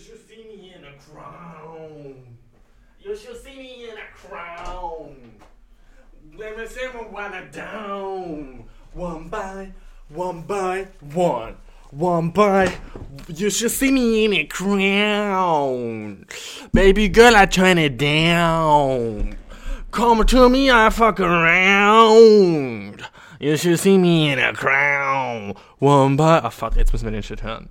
should see me in a crown. You should see me in a crown. Let me see me wanna down. One by, one by one. One by, you should see me in a crown. Baby girl, I turn it down. Come to me, I fuck around. You should see me in a crown. One by. Ah, fuck, jetzt müssen wir den.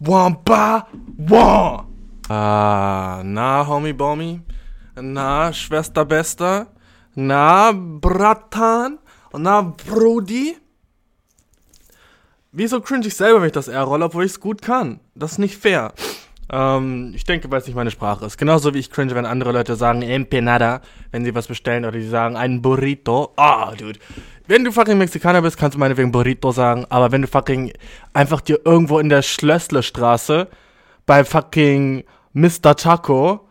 by one. Ah, na, Homie Bommy. Na, Schwester Bester. Na, Bratan. Na, Brudi. Wieso cringe ich selber, wenn ich das R rolle, obwohl ich es gut kann? Das ist nicht fair. Ähm, ich denke, weil es nicht meine Sprache ist. Genauso wie ich cringe, wenn andere Leute sagen Empanada, wenn sie was bestellen oder die sagen ein Burrito. Ah, dude. Wenn du fucking Mexikaner bist, kannst du meinetwegen Burrito sagen, aber wenn du fucking einfach dir irgendwo in der Schlösslerstraße bei fucking Mr. Taco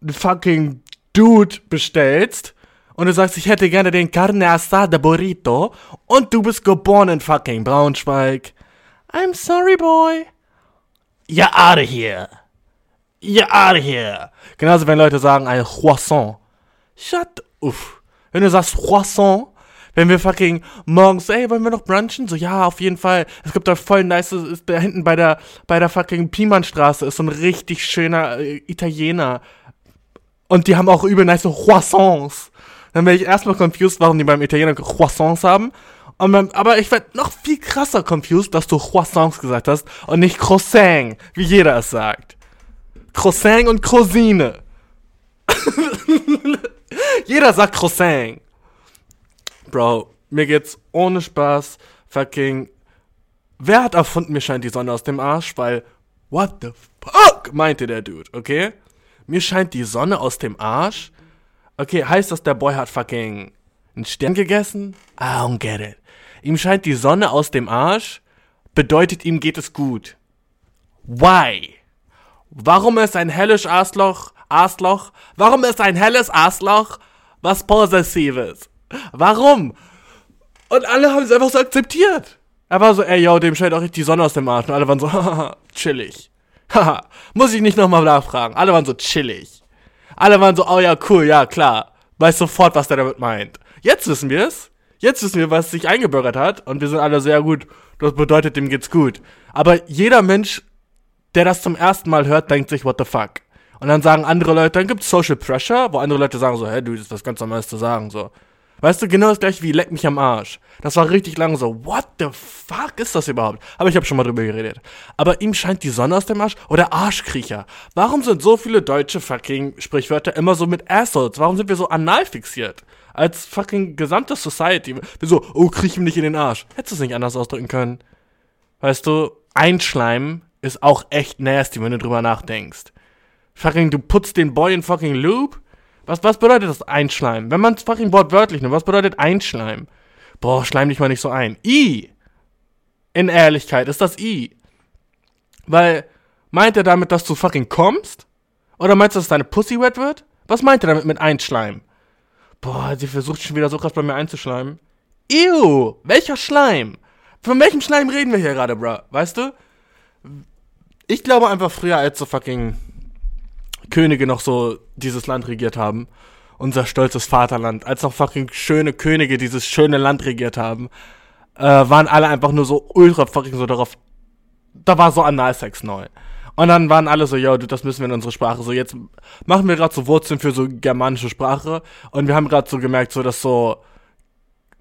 einen fucking Dude bestellst und du sagst, ich hätte gerne den Carne Asada Burrito und du bist geboren in fucking Braunschweig. I'm sorry, boy. You're out of here. You're out of here. Genauso, wenn Leute sagen, ein Croissant. Shut uff. Wenn du sagst Croissant, wenn wir fucking morgens, ey, wollen wir noch brunchen? So, ja, auf jeden Fall. Es gibt da voll nice, ist da hinten bei der, bei der fucking Piemannstraße ist so ein richtig schöner äh, Italiener. Und die haben auch übel nice Croissants. Dann wäre ich erstmal confused, warum die beim Italiener Croissants haben. Beim, aber ich werde noch viel krasser confused, dass du Croissants gesagt hast und nicht Croissant, wie jeder es sagt. Croissant und Croisine. jeder sagt Croissant. Bro, mir geht's ohne Spaß fucking. Wer hat erfunden, mir scheint die Sonne aus dem Arsch? Weil, what the fuck, meinte der Dude, okay? Mir scheint die Sonne aus dem Arsch. Okay, heißt das, der Boy hat fucking einen Stern gegessen? I don't get it. Ihm scheint die Sonne aus dem Arsch, bedeutet ihm geht es gut. Why? Warum ist ein helles Arschloch, Arschloch? Warum ist ein helles Arschloch was Possessives? Warum? Und alle haben es einfach so akzeptiert. Er war so, ey, yo, dem scheint auch richtig die Sonne aus dem Arsch. Und alle waren so, haha, chillig. Haha, muss ich nicht nochmal nachfragen. Alle waren so chillig. Alle waren so, oh ja, cool, ja, klar. Weiß sofort, was der damit meint. Jetzt wissen wir es. Jetzt wissen wir, was sich eingebürgert hat. Und wir sind alle sehr gut. Das bedeutet, dem geht's gut. Aber jeder Mensch, der das zum ersten Mal hört, denkt sich, what the fuck. Und dann sagen andere Leute, dann gibt's Social Pressure, wo andere Leute sagen so, hä, du, das ist was ganz Normales zu sagen, so. Weißt du, genau das gleiche wie leck mich am Arsch. Das war richtig lange so, what the fuck ist das überhaupt? Aber ich habe schon mal drüber geredet. Aber ihm scheint die Sonne aus dem Arsch oder Arschkriecher. Warum sind so viele deutsche fucking Sprichwörter immer so mit Assholes? Warum sind wir so anal fixiert? Als fucking gesamte Society. Wir so, oh, kriech ihm nicht in den Arsch. Hättest du es nicht anders ausdrücken können? Weißt du, einschleimen ist auch echt nasty, wenn du drüber nachdenkst. Fucking, du putzt den Boy in fucking Loop? Was, was bedeutet das Einschleimen? Wenn man es fucking wortwörtlich nimmt, was bedeutet Einschleimen? Boah, schleim dich mal nicht so ein. I. In Ehrlichkeit ist das I. Weil, meint er damit, dass du fucking kommst? Oder meinst du, dass deine Pussy wet wird? Was meint er damit mit Einschleimen? Boah, sie versucht schon wieder so krass bei mir einzuschleimen. Ew, welcher Schleim? Von welchem Schleim reden wir hier gerade, bro? Weißt du? Ich glaube einfach früher, als so fucking Könige noch so dieses Land regiert haben. Unser stolzes Vaterland. Als noch fucking schöne Könige dieses schöne Land regiert haben, äh, waren alle einfach nur so ultra fucking so darauf. Da war so Analsex neu. Und dann waren alle so, yo, du, das müssen wir in unsere Sprache. So, jetzt machen wir gerade so Wurzeln für so germanische Sprache. Und wir haben gerade so gemerkt, so, dass so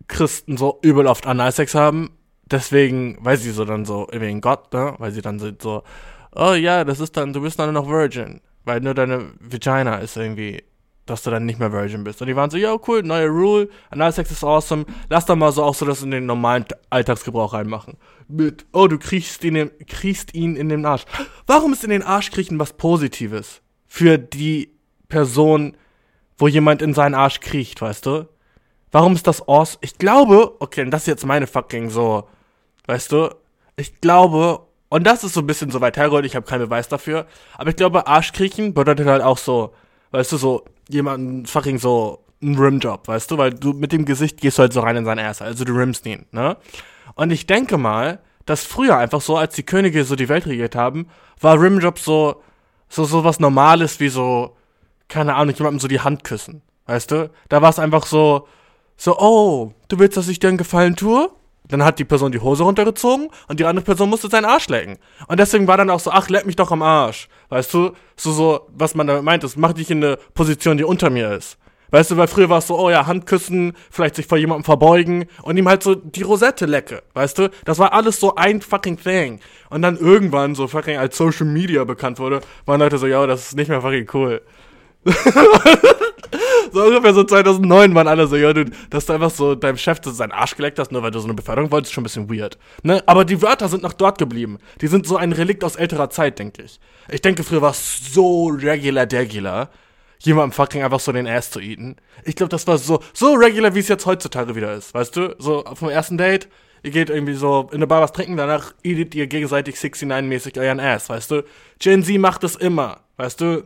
Christen so übel oft Analsex haben. Deswegen, weil sie so dann so, wegen Gott, ne? Weil sie dann so, so oh ja, das ist dann, du bist dann noch Virgin. Weil nur deine Vagina ist irgendwie, dass du dann nicht mehr Virgin bist. Und die waren so, ja, cool, neue Rule, Analsex ist awesome. Lass doch mal so auch so das in den normalen Alltagsgebrauch reinmachen. Mit, oh, du kriechst ihn, in, kriechst ihn in den Arsch. Warum ist in den Arsch kriechen was Positives? für die Person, wo jemand in seinen Arsch kriecht, weißt du? Warum ist das awesome? Ich glaube, okay, das ist jetzt meine fucking so, weißt du? Ich glaube, und das ist so ein bisschen so weit hergeholt, ich habe keinen Beweis dafür, aber ich glaube, Arschkriechen bedeutet halt auch so, weißt du, so jemanden fucking so ein Rimjob, weißt du, weil du mit dem Gesicht gehst du halt so rein in sein Ass, also du rimmst ihn, ne? Und ich denke mal, dass früher einfach so, als die Könige so die Welt regiert haben, war Rimjob so, so, so was Normales wie so, keine Ahnung, jemandem so die Hand küssen, weißt du? Da war es einfach so, so, oh, du willst, dass ich dir einen Gefallen tue? Dann hat die Person die Hose runtergezogen und die andere Person musste seinen Arsch lecken. Und deswegen war dann auch so, ach, leck mich doch am Arsch. Weißt du? So, so, was man damit meint, ist, mach dich in eine Position, die unter mir ist. Weißt du, weil früher war es so, oh ja, Handküssen, vielleicht sich vor jemandem verbeugen und ihm halt so die Rosette lecke, weißt du? Das war alles so ein fucking Thing. Und dann irgendwann so fucking als Social Media bekannt wurde, waren Leute so, ja, das ist nicht mehr fucking cool. so ungefähr so 2009 waren alle so, ja, du, dass du einfach so deinem Chef seinen Arsch geleckt hast, nur weil du so eine Beförderung wolltest, ist schon ein bisschen weird. Ne? Aber die Wörter sind noch dort geblieben. Die sind so ein Relikt aus älterer Zeit, denke ich. Ich denke, früher war es so regular degular, jemandem fucking einfach so den Ass zu eaten. Ich glaube, das war so, so regular, wie es jetzt heutzutage wieder ist, weißt du? So vom ersten Date, ihr geht irgendwie so in der Bar was trinken, danach eatet ihr gegenseitig 69-mäßig euren Ass, weißt du? Gen Z macht das immer, weißt du?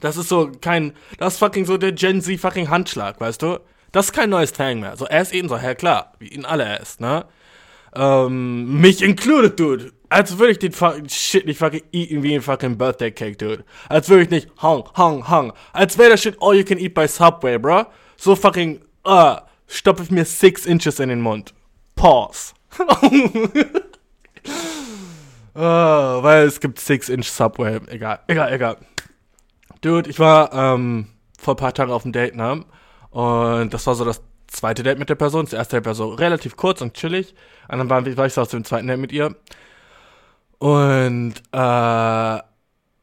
Das ist so kein, das ist fucking so der Gen Z fucking Handschlag, weißt du? Das ist kein neues Thing mehr. So Ass eaten, so, ja klar, wie ihnen alle Ass, ne? Ähm, mich included, dude. Als würde ich den fucking Shit nicht fucking eaten wie ein fucking Birthday Cake, dude. Als würde ich nicht hung, hung, hung. Als wäre das Shit all you can eat by Subway, bro. So fucking, uh, stopfe ich mir six inches in den Mund. Pause. uh, weil es gibt six inch Subway. Egal, egal, egal. Dude, ich war ähm, vor ein paar Tagen auf dem Date, ne? Und das war so das zweite Date mit der Person. Das erste Date war so relativ kurz und chillig. Und dann war, war ich so aus dem zweiten Date mit ihr. Und äh,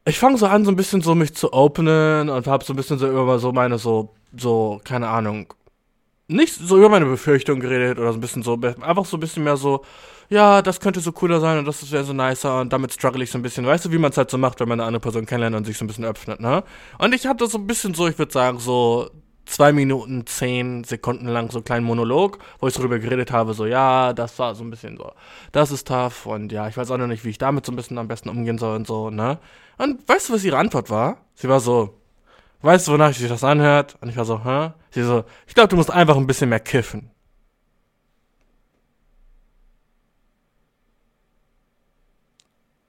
ich fange so an, so ein bisschen so mich zu openen und habe so ein bisschen so über so meine so, so, keine Ahnung, nicht so über meine Befürchtungen geredet oder so ein bisschen so, einfach so ein bisschen mehr so, ja, das könnte so cooler sein und das wäre so nicer und damit struggle ich so ein bisschen. Weißt du, wie man es halt so macht, wenn man eine andere Person kennenlernt und sich so ein bisschen öffnet, ne? Und ich hatte so ein bisschen so, ich würde sagen, so zwei Minuten, zehn Sekunden lang so einen kleinen Monolog, wo ich darüber geredet habe, so, ja, das war so ein bisschen so, das ist tough und ja, ich weiß auch noch nicht, wie ich damit so ein bisschen am besten umgehen soll und so, ne? Und weißt du, was ihre Antwort war? Sie war so, weißt du, wonach sich das anhört? Und ich war so, hä? Sie so, ich glaube, du musst einfach ein bisschen mehr kiffen.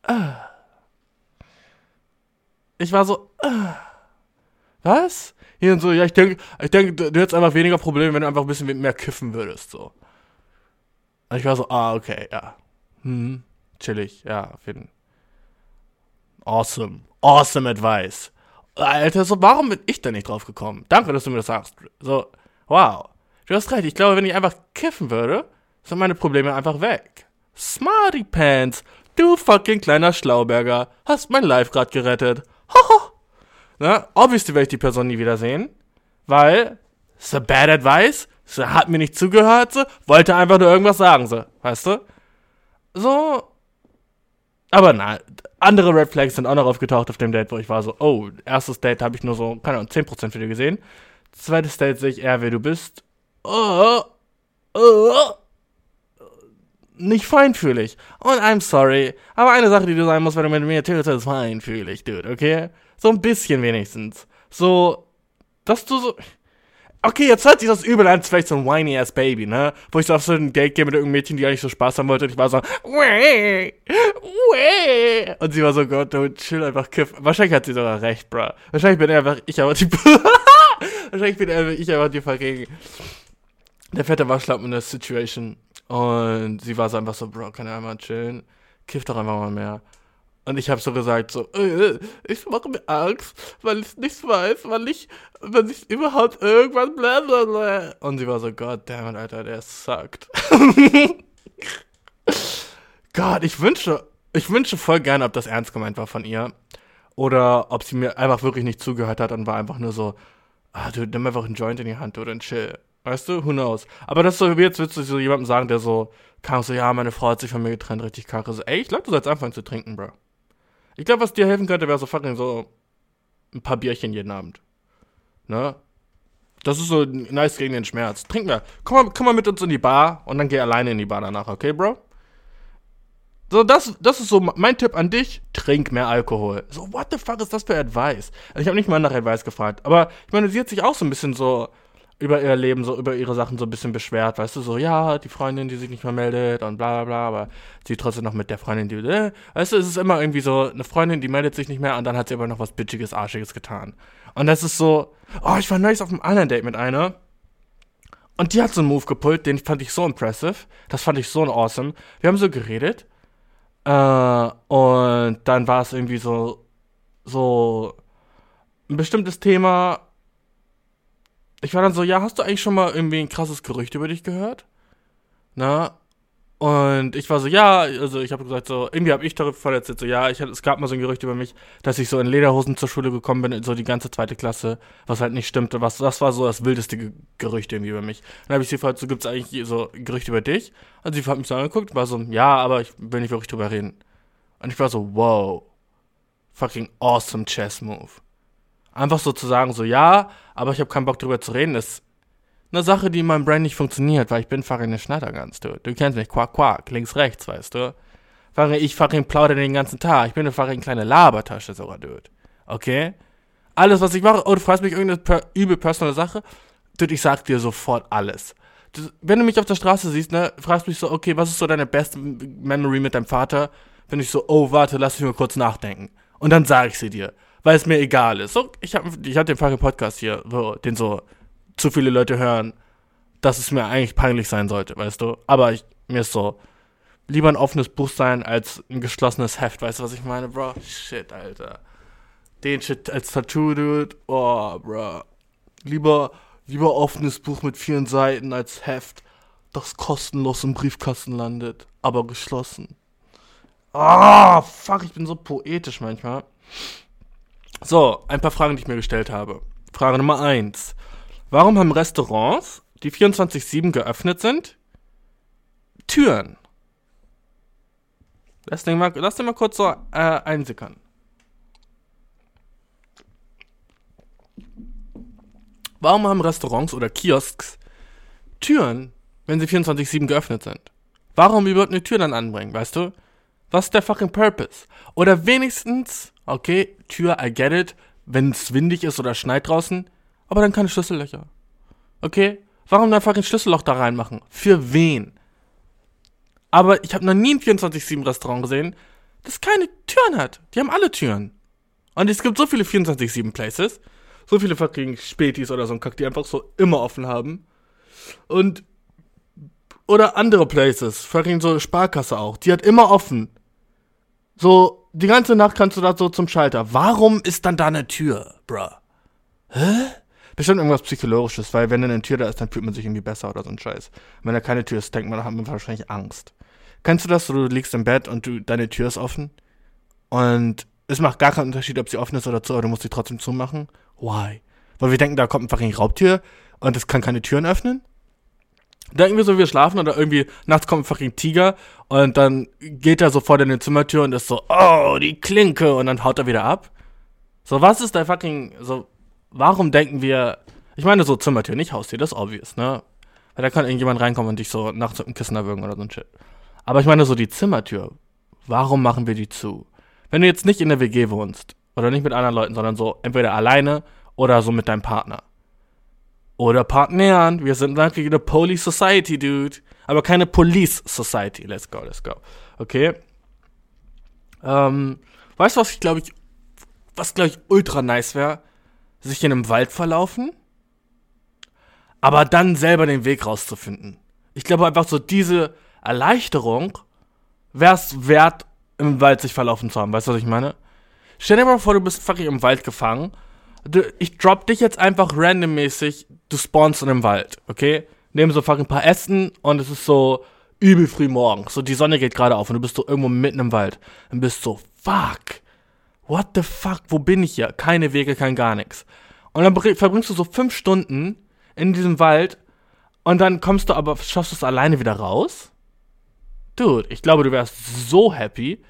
Ah. Ich war so, ah. was? Hier und so, ja, ich denke, ich denke, du hättest einfach weniger Probleme, wenn du einfach ein bisschen mehr kiffen würdest, so. Und ich war so, ah, okay, ja. Hm, chillig, ja, auf jeden Awesome. Awesome Advice. Alter, so, warum bin ich da nicht drauf gekommen? Danke, dass du mir das sagst. So, wow. Du hast recht, ich glaube, wenn ich einfach kiffen würde, sind meine Probleme einfach weg. Smarty Pants. Du fucking kleiner Schlauberger, hast mein Life grad gerettet. Haha. Na, obviously werde ich die Person nie wiedersehen, weil, so bad advice, sie hat mir nicht zugehört, so, wollte einfach nur irgendwas sagen, so, weißt du? So, aber na, andere Red Flags sind auch noch aufgetaucht auf dem Date, wo ich war so, oh, erstes Date habe ich nur so, keine Ahnung, 10% für dir gesehen. Zweites Date sehe ich eher, wer du bist. Oh, oh, nicht feinfühlig. Und I'm sorry. Aber eine Sache, die du sagen musst, wenn du mit mir chillst, ist feinfühlig, dude, okay? So ein bisschen wenigstens. So, dass du so. Okay, jetzt hört sich das übel an, vielleicht so ein whiny ass Baby, ne? Wo ich so auf so ein Date gehe mit irgendeinem Mädchen, die eigentlich so Spaß haben wollte und ich war so, Weh, Weh. und sie war so, Gott, du chill einfach kiff. Wahrscheinlich hat sie sogar recht, bro. Wahrscheinlich bin einfach ich aber die, wahrscheinlich bin ich aber die vergegen. Der fette Waschlappen in der Situation. Und sie war so einfach so, Bro, kann er einmal chillen? Kiff doch einfach mal mehr. Und ich habe so gesagt, so, äh, ich mache mir Angst, weil ich nicht weiß, wann ich, wenn ich überhaupt irgendwann blablabla. Und sie war so, God damn it, Alter, der suckt. Gott, ich wünsche, ich wünsche voll gerne, ob das ernst gemeint war von ihr. Oder ob sie mir einfach wirklich nicht zugehört hat und war einfach nur so, ah, du nimm einfach einen Joint in die Hand oder ein Chill. Weißt du? Who knows? Aber das ist so, wie jetzt willst du so jemandem sagen, der so kam, so, ja, meine Frau hat sich von mir getrennt, richtig kacke. So, ey, ich glaube, du sollst anfangen zu trinken, Bro. Ich glaube, was dir helfen könnte, wäre so fucking so ein paar Bierchen jeden Abend. Ne? Das ist so nice gegen den Schmerz. Trink mehr. Komm mal, komm mal mit uns in die Bar und dann geh alleine in die Bar danach, okay, Bro? So, das, das ist so mein Tipp an dich. Trink mehr Alkohol. So, what the fuck ist das für Advice? Also ich habe nicht mal nach Advice gefragt. Aber ich meine, sie hat sich auch so ein bisschen so über ihr Leben, so über ihre Sachen so ein bisschen beschwert. Weißt du, so, ja, die Freundin, die sich nicht mehr meldet und bla bla bla. Aber sie trotzdem noch mit der Freundin, die, äh, weißt du, es ist immer irgendwie so, eine Freundin, die meldet sich nicht mehr und dann hat sie aber noch was Bitchiges, Arschiges getan. Und das ist so, oh, ich war neulich auf einem anderen Date mit einer. Und die hat so einen Move gepult, den fand ich so impressive. Das fand ich so awesome. Wir haben so geredet. Äh, und dann war es irgendwie so, so ein bestimmtes Thema. Ich war dann so, ja, hast du eigentlich schon mal irgendwie ein krasses Gerücht über dich gehört? Na? Und ich war so, ja, also ich habe gesagt, so, irgendwie habe ich darüber erzählt, so, ja, ich, es gab mal so ein Gerücht über mich, dass ich so in Lederhosen zur Schule gekommen bin, so die ganze zweite Klasse, was halt nicht stimmte. Was, das war so das wildeste Gerücht irgendwie über mich. Dann habe ich sie gefragt, so, gibt es eigentlich so Gerüchte über dich? Und sie hat mich so angeguckt, war so, ja, aber ich will nicht wirklich drüber reden. Und ich war so, wow, fucking awesome Chess Move. Einfach so zu sagen, so, ja, aber ich habe keinen Bock drüber zu reden, ist eine Sache, die in meinem Brain nicht funktioniert, weil ich bin Farin Schnattergans, du. Du kennst mich, quack, quack, links, rechts, weißt du. Farin, ich Farin plaudere den ganzen Tag. Ich bin eine Farin kleine Labertasche sogar, dude. Okay? Alles, was ich mache, oh, du fragst mich irgendeine per übel personale Sache, dude, ich sag dir sofort alles. Wenn du mich auf der Straße siehst, ne, fragst mich so, okay, was ist so deine beste Memory mit deinem Vater? Bin ich so, oh, warte, lass mich mal kurz nachdenken. Und dann sage ich sie dir, weil es mir egal ist. So, ich habe ich hab den Farin Podcast hier, so, den so zu viele Leute hören, dass es mir eigentlich peinlich sein sollte, weißt du? Aber ich, mir ist so, lieber ein offenes Buch sein als ein geschlossenes Heft, weißt du, was ich meine, Bro? Shit, Alter. Den Shit als Tattoo, dude. Oh, Bro. Lieber, lieber offenes Buch mit vielen Seiten als Heft, das kostenlos im Briefkasten landet, aber geschlossen. Ah, oh, fuck, ich bin so poetisch manchmal. So, ein paar Fragen, die ich mir gestellt habe. Frage Nummer eins. Warum haben Restaurants, die 24-7 geöffnet sind, Türen? Lass den mal, lass den mal kurz so äh, einsickern. Warum haben Restaurants oder Kiosks Türen, wenn sie 24-7 geöffnet sind? Warum überhaupt eine Tür dann anbringen, weißt du? Was ist der fucking Purpose? Oder wenigstens, okay, Tür, I get it, wenn es windig ist oder schneit draußen, aber dann keine Schlüssellöcher. Okay? Warum einfach ein Schlüsselloch da reinmachen? Für wen? Aber ich habe noch nie ein 24-7-Restaurant gesehen, das keine Türen hat. Die haben alle Türen. Und es gibt so viele 24-7 Places, so viele fucking Spätis oder so ein Kack, die einfach so immer offen haben. Und oder andere Places, fucking so Sparkasse auch, die hat immer offen. So, die ganze Nacht kannst du da so zum Schalter. Warum ist dann da eine Tür, bruh? Hä? Bestimmt irgendwas Psychologisches, weil wenn eine Tür da ist, dann fühlt man sich irgendwie besser oder so ein Scheiß. wenn da keine Tür ist, denkt man, dann hat man wahrscheinlich Angst. Kennst du das, du liegst im Bett und du, deine Tür ist offen? Und es macht gar keinen Unterschied, ob sie offen ist oder zu, aber du musst sie trotzdem zumachen? Why? Weil wir denken, da kommt einfach eine Raubtür und es kann keine Türen öffnen? Denken wir so, wir schlafen oder irgendwie nachts kommt ein Tiger und dann geht er so vor deine Zimmertür und ist so, oh, die Klinke und dann haut er wieder ab. So, was ist der fucking, so, warum denken wir, ich meine so Zimmertür, nicht Haustür, das ist obvious, ne? Weil da kann irgendjemand reinkommen und dich so nachts mit dem Kissen erwürgen oder so ein Shit. Aber ich meine so die Zimmertür, warum machen wir die zu? Wenn du jetzt nicht in der WG wohnst oder nicht mit anderen Leuten, sondern so entweder alleine oder so mit deinem Partner. Oder Partnern. Wir sind wirklich eine Police Society, dude. Aber keine Police Society. Let's go, let's go. Okay. Ähm, weißt du, was ich glaube ich, was glaube ich ultra nice wäre? sich in einem Wald verlaufen, aber dann selber den Weg rauszufinden. Ich glaube einfach so diese Erleichterung wäre es wert, im Wald sich verlaufen zu haben. Weißt du, was ich meine? Stell dir mal vor, du bist fucking im Wald gefangen. Du, ich drop dich jetzt einfach randommäßig, du spawnst in einem Wald, okay? Nehmen so fucking ein paar Essen und es ist so übel früh morgens. So die Sonne geht gerade auf und du bist so irgendwo mitten im Wald. Und bist so, fuck what the fuck, wo bin ich hier? Keine Wege, kein gar nichts. Und dann verbringst du so fünf Stunden in diesem Wald und dann kommst du aber, schaffst du es alleine wieder raus? Dude, ich glaube, du wärst so happy.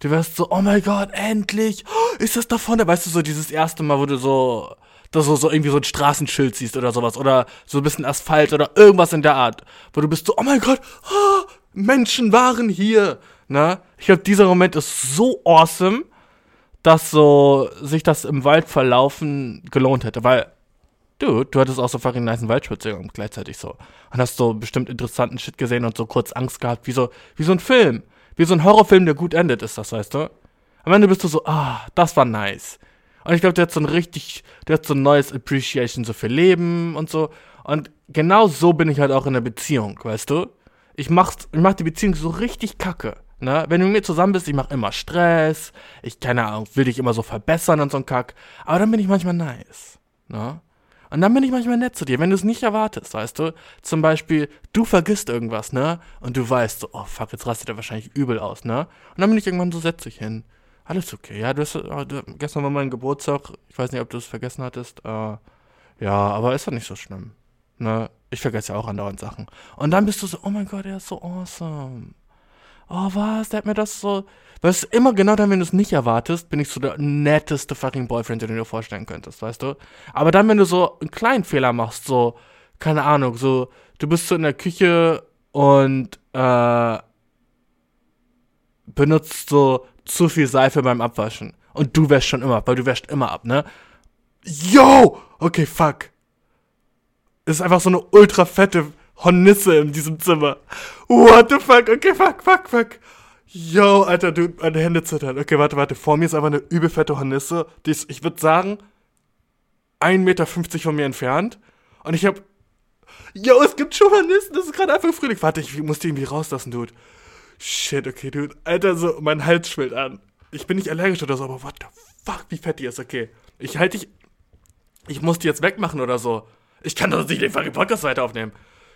Du wärst so, oh mein Gott, endlich! Ist das da vorne? Weißt du, so dieses erste Mal, wo du so, dass du so irgendwie so ein Straßenschild siehst oder sowas. Oder so ein bisschen Asphalt oder irgendwas in der Art. Wo du bist so, oh mein Gott, oh, Menschen waren hier. Ne? Ich glaube, dieser Moment ist so awesome, dass so sich das im Wald verlaufen gelohnt hätte. Weil, du, du hattest auch so fucking nice Waldspaziergang gleichzeitig so. Und hast so bestimmt interessanten Shit gesehen und so kurz Angst gehabt, wie so, wie so ein Film. Wie so ein Horrorfilm, der gut endet, ist das, weißt du? Am Ende bist du so, ah, das war nice. Und ich glaube, der hat so ein richtig, der hat so ein neues Appreciation so für Leben und so. Und genau so bin ich halt auch in der Beziehung, weißt du? Ich mach's, ich mach die Beziehung so richtig kacke. Ne? Wenn du mit mir zusammen bist, ich mach immer Stress, ich, keine Ahnung, will dich immer so verbessern und so ein Kack. Aber dann bin ich manchmal nice. Ne? Und dann bin ich manchmal nett zu dir, wenn du es nicht erwartest, weißt du? Zum Beispiel, du vergisst irgendwas, ne? Und du weißt so, oh fuck, jetzt rastet er wahrscheinlich übel aus, ne? Und dann bin ich irgendwann so, setz dich hin. Alles okay. Ja, du hast, oh, du, gestern war mein Geburtstag. Ich weiß nicht, ob du es vergessen hattest. Äh, ja, aber ist doch nicht so schlimm. Ne? Ich vergesse ja auch andauernd Sachen. Und dann bist du so, oh mein Gott, er ist so awesome. Oh, was? Der hat mir das so. Weißt du, immer genau dann, wenn du es nicht erwartest, bin ich so der netteste fucking Boyfriend, den du dir vorstellen könntest, weißt du? Aber dann, wenn du so einen kleinen Fehler machst, so, keine Ahnung, so, du bist so in der Küche und, äh, benutzt so zu viel Seife beim Abwaschen. Und du wäschst schon immer, weil du wäschst immer ab, ne? Yo! Okay, fuck. Es ist einfach so eine ultra fette Hornisse in diesem Zimmer. What the fuck? Okay, fuck, fuck, fuck. Yo, Alter, du, meine Hände zittern. Okay, warte, warte. Vor mir ist einfach eine übelfette Hornisse. Die ist, ich würde sagen, 1,50 Meter von mir entfernt. Und ich hab. Yo, es gibt schon Hornissen. Das ist gerade einfach Frühling. Warte, ich muss die irgendwie rauslassen, Dude. Shit, okay, Dude. Alter, so, mein Hals schwillt an. Ich bin nicht allergisch oder so, aber what the fuck, wie fett die ist, okay. Ich halte dich. Ich muss die jetzt wegmachen oder so. Ich kann doch nicht den fucking Podcast weiter aufnehmen.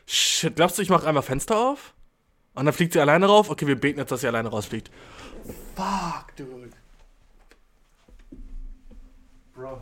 Shit, glaubst du, ich mache einmal Fenster auf? Und dann fliegt sie alleine rauf? Okay, wir beten jetzt, dass sie alleine rausfliegt. Fuck, dude. Bro.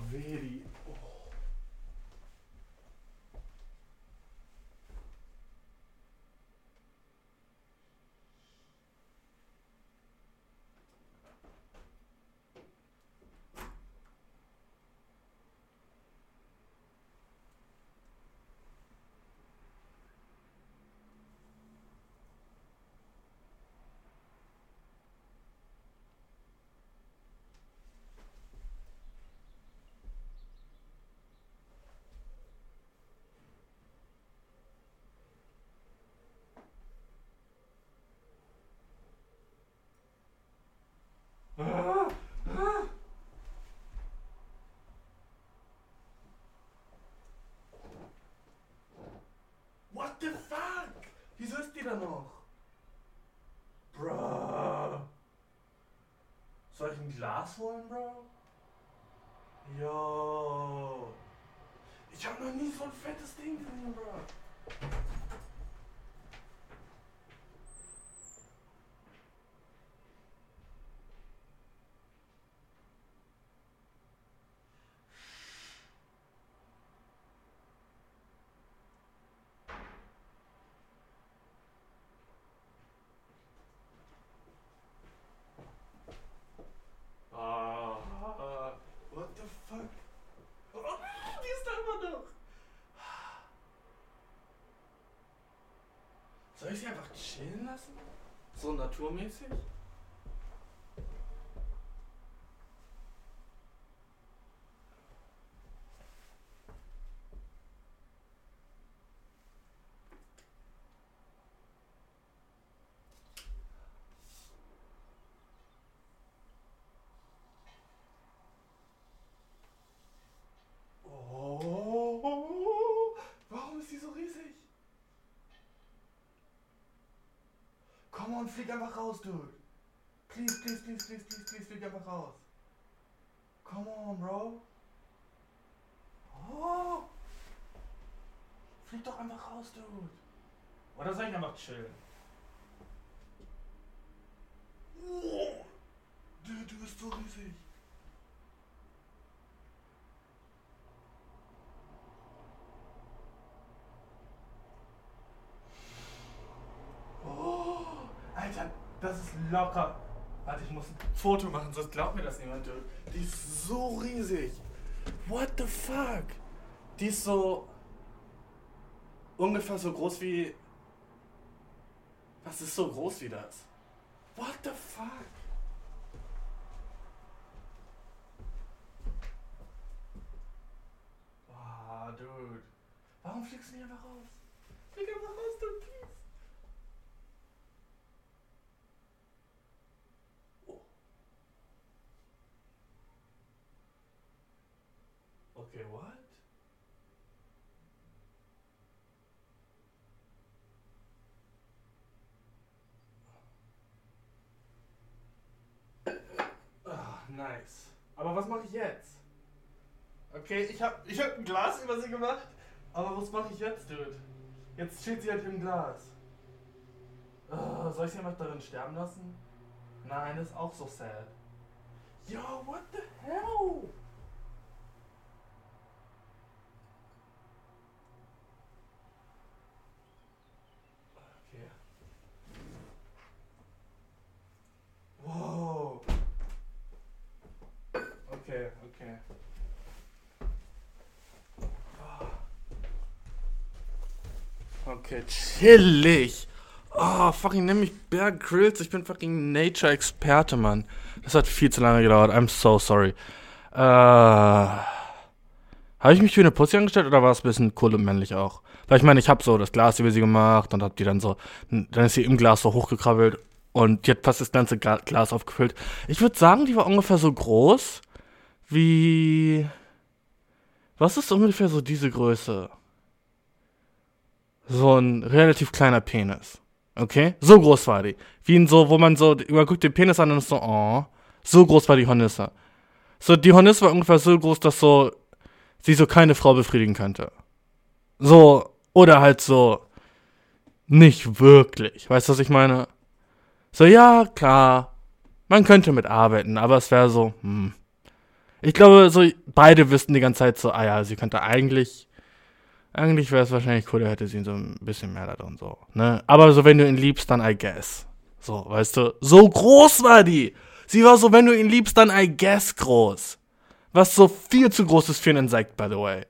Oh. What the fuck? Wieso ist die da noch? Bro. Glas holen, Bro? Yo. Ich hab noch nie so ein fettes Ding gesehen, Bro. 辛辣そん On, flieg einfach raus, dude. Please, please, please, please, please, please, flieg einfach raus. Come on, bro. Oh. Flieg doch einfach raus, dude. Oder soll ich einfach chillen? Oh. Dude, du bist so riesig. Ist locker Warte, ich muss ein Foto machen, sonst glaubt mir das niemand. Die ist so riesig. What the fuck? Die ist so ungefähr so groß wie. Was ist so groß wie das? What the fuck? Ah, dude. Warum fliegst du nicht einfach raus? Flieg einfach raus, dude, please. Oh. Okay, what? Ah, nice. Aber was mache ich jetzt? Okay, ich hab, ich hab ein Glas über sie gemacht. Aber was mache ich jetzt, Dude? Jetzt steht sie halt im Glas. Ah, soll ich sie einfach darin sterben lassen? Nein, das ist auch so sad. Yo, what the hell? Okay. Wow. Okay, okay. Okay, chillig. Oh, fucking nenn mich Bear Grylls. Ich bin fucking Nature-Experte, Mann. Das hat viel zu lange gedauert. I'm so sorry. Äh. Habe ich mich wie eine Pussy angestellt oder war es ein bisschen cool und männlich auch? Weil ich meine, ich habe so das Glas über sie gemacht und hab die dann so, dann ist sie im Glas so hochgekrabbelt und die hat fast das ganze Ga- Glas aufgefüllt. Ich würde sagen, die war ungefähr so groß wie. Was ist ungefähr so diese Größe? So ein relativ kleiner Penis. Okay? So groß war die. Wie in so, wo man so, man guckt den Penis an und ist so, oh. So groß war die Hornisse. So, die Hornisse war ungefähr so groß, dass so, sie so keine Frau befriedigen könnte. So, oder halt so, nicht wirklich. Weißt du, was ich meine? So, ja, klar, man könnte mit arbeiten, aber es wäre so, hm. Ich glaube, so, beide wüssten die ganze Zeit so, ah ja, sie könnte eigentlich, eigentlich wäre es wahrscheinlich cooler, hätte sie so ein bisschen mehr da drin, so, ne? Aber so, wenn du ihn liebst, dann I guess. So, weißt du, so groß war die. Sie war so, wenn du ihn liebst, dann I guess groß. Was so viel zu groß ist für ein Insekt, by the way.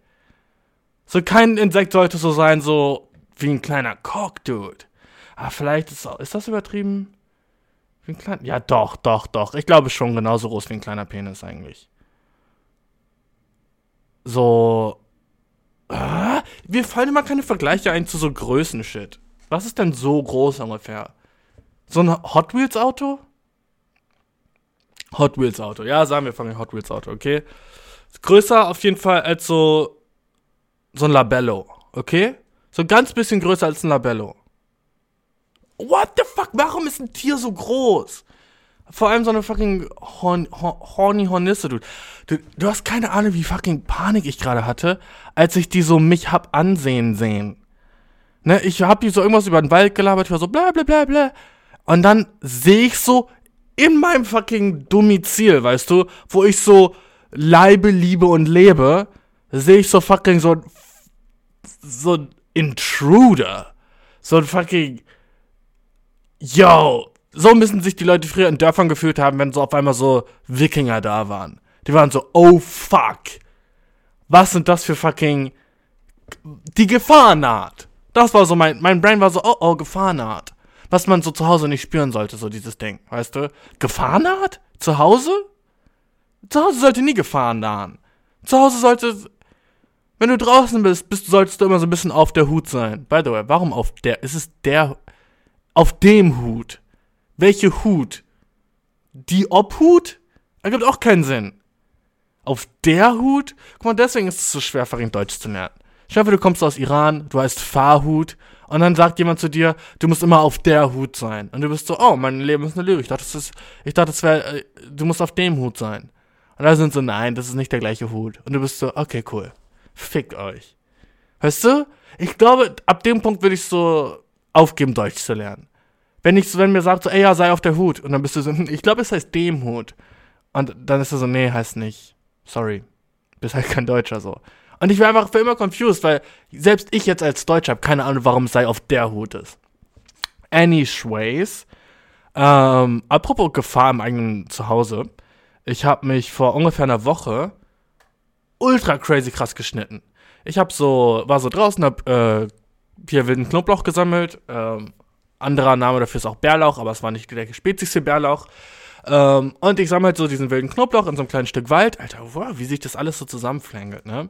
So, kein Insekt sollte so sein, so wie ein kleiner Cock, dude. Aber vielleicht ist, ist das übertrieben? Wie ein kleiner. Ja, doch, doch, doch. Ich glaube schon genauso groß wie ein kleiner Penis eigentlich. So. Ah, mir fallen immer keine Vergleiche ein zu so Größen-Shit. Was ist denn so groß ungefähr? So ein Hot Wheels Auto? Hot Wheels Auto. Ja, sagen wir fangen Hot Wheels Auto, okay? Größer auf jeden Fall als so so ein Labello, okay? So ein ganz bisschen größer als ein Labello. What the fuck? Warum ist ein Tier so groß? Vor allem so eine fucking horn, hor, horny Hornisse, dude. Du, du hast keine Ahnung, wie fucking Panik ich gerade hatte, als ich die so mich hab ansehen sehen. Ne, ich hab die so irgendwas über den Wald gelabert, ich war so bla bla bla bla. Und dann sehe ich so in meinem fucking Domizil, weißt du, wo ich so leibe, liebe und lebe, sehe ich so fucking so ein so ein Intruder. So ein fucking Yo, so müssen sich die Leute früher in Dörfern gefühlt haben, wenn so auf einmal so Wikinger da waren. Die waren so, oh fuck. Was sind das für fucking. Die Gefahr naht. Das war so mein. Mein Brain war so, oh oh, Gefahr naht. Was man so zu Hause nicht spüren sollte, so dieses Ding, weißt du? Gefahr naht? Zu Hause? Zu Hause sollte nie Gefahr. Zu Hause sollte. Wenn du draußen bist, bist, solltest du immer so ein bisschen auf der Hut sein. By the way, warum auf der? Ist es der auf dem Hut. Welche Hut? Die Obhut? Ergibt auch keinen Sinn. Auf der Hut? Guck mal, deswegen ist es so schwer, für ihn Deutsch zu lernen. Ich hoffe, du kommst aus Iran, du heißt Fahrhut, und dann sagt jemand zu dir, du musst immer auf der Hut sein. Und du bist so, oh, mein Leben ist eine Lüge. Ich dachte, das ist, ich dachte, das wäre, äh, du musst auf dem Hut sein. Und da sind so, nein, das ist nicht der gleiche Hut. Und du bist so, okay, cool. Fickt euch. Weißt du? Ich glaube, ab dem Punkt würde ich so aufgeben, Deutsch zu lernen. Wenn ich wenn mir sagt so, ey, ja, sei auf der Hut. Und dann bist du so, ich glaube, es heißt dem Hut. Und dann ist er so, nee, heißt nicht. Sorry. Bist halt kein Deutscher so. Und ich war einfach für immer confused, weil selbst ich jetzt als Deutscher habe keine Ahnung, warum sei auf der Hut ist. Anyways, Ähm, apropos Gefahr im eigenen Zuhause. Ich habe mich vor ungefähr einer Woche ultra crazy krass geschnitten. Ich habe so, war so draußen, hab äh, hier wilden Knoblauch gesammelt. Ähm, anderer Name dafür ist auch Bärlauch, aber es war nicht der spezigste Bärlauch. Ähm, und ich sammle halt so diesen wilden Knoblauch in so einem kleinen Stück Wald. Alter, wow, wie sich das alles so zusammenflängelt, ne?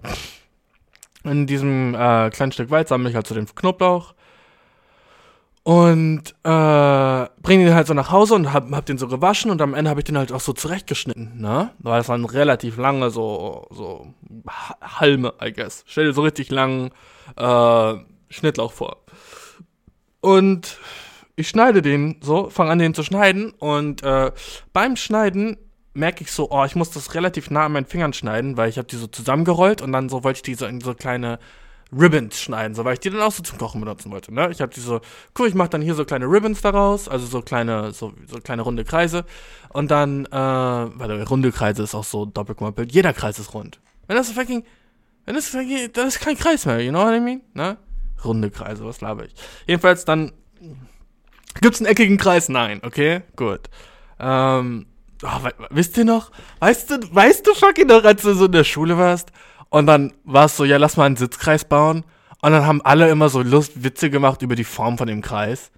In diesem äh, kleinen Stück Wald sammle ich halt so den Knoblauch und äh, bringe ihn halt so nach Hause und hab, hab den so gewaschen und am Ende habe ich den halt auch so zurechtgeschnitten, ne? Weil es waren relativ lange so, so Halme, I guess. Stell dir so richtig langen äh, Schnittlauch vor. Und ich schneide den so, fange an den zu schneiden und äh, beim Schneiden merke ich so, oh, ich muss das relativ nah an meinen Fingern schneiden, weil ich habe die so zusammengerollt und dann so wollte ich die so in so kleine Ribbons schneiden, so weil ich die dann auch so zum Kochen benutzen wollte. Ne? Ich habe die so, cool, ich mache dann hier so kleine Ribbons daraus, also so kleine, so, so kleine runde Kreise. Und dann, äh, weil runde Kreise ist auch so doppelgemoppelt. Jeder Kreis ist rund. Wenn das fucking, wenn das fucking, das ist kein Kreis mehr, you know what I mean? Ne? Runde Kreise, was laber ich? Jedenfalls dann, gibt's einen eckigen Kreis? Nein, okay, gut. Ähm, oh, wisst ihr noch? Weißt du, weißt du fucking noch, als du so in der Schule warst? Und dann war es so, ja, lass mal einen Sitzkreis bauen. Und dann haben alle immer so Lust, Witze gemacht über die Form von dem Kreis.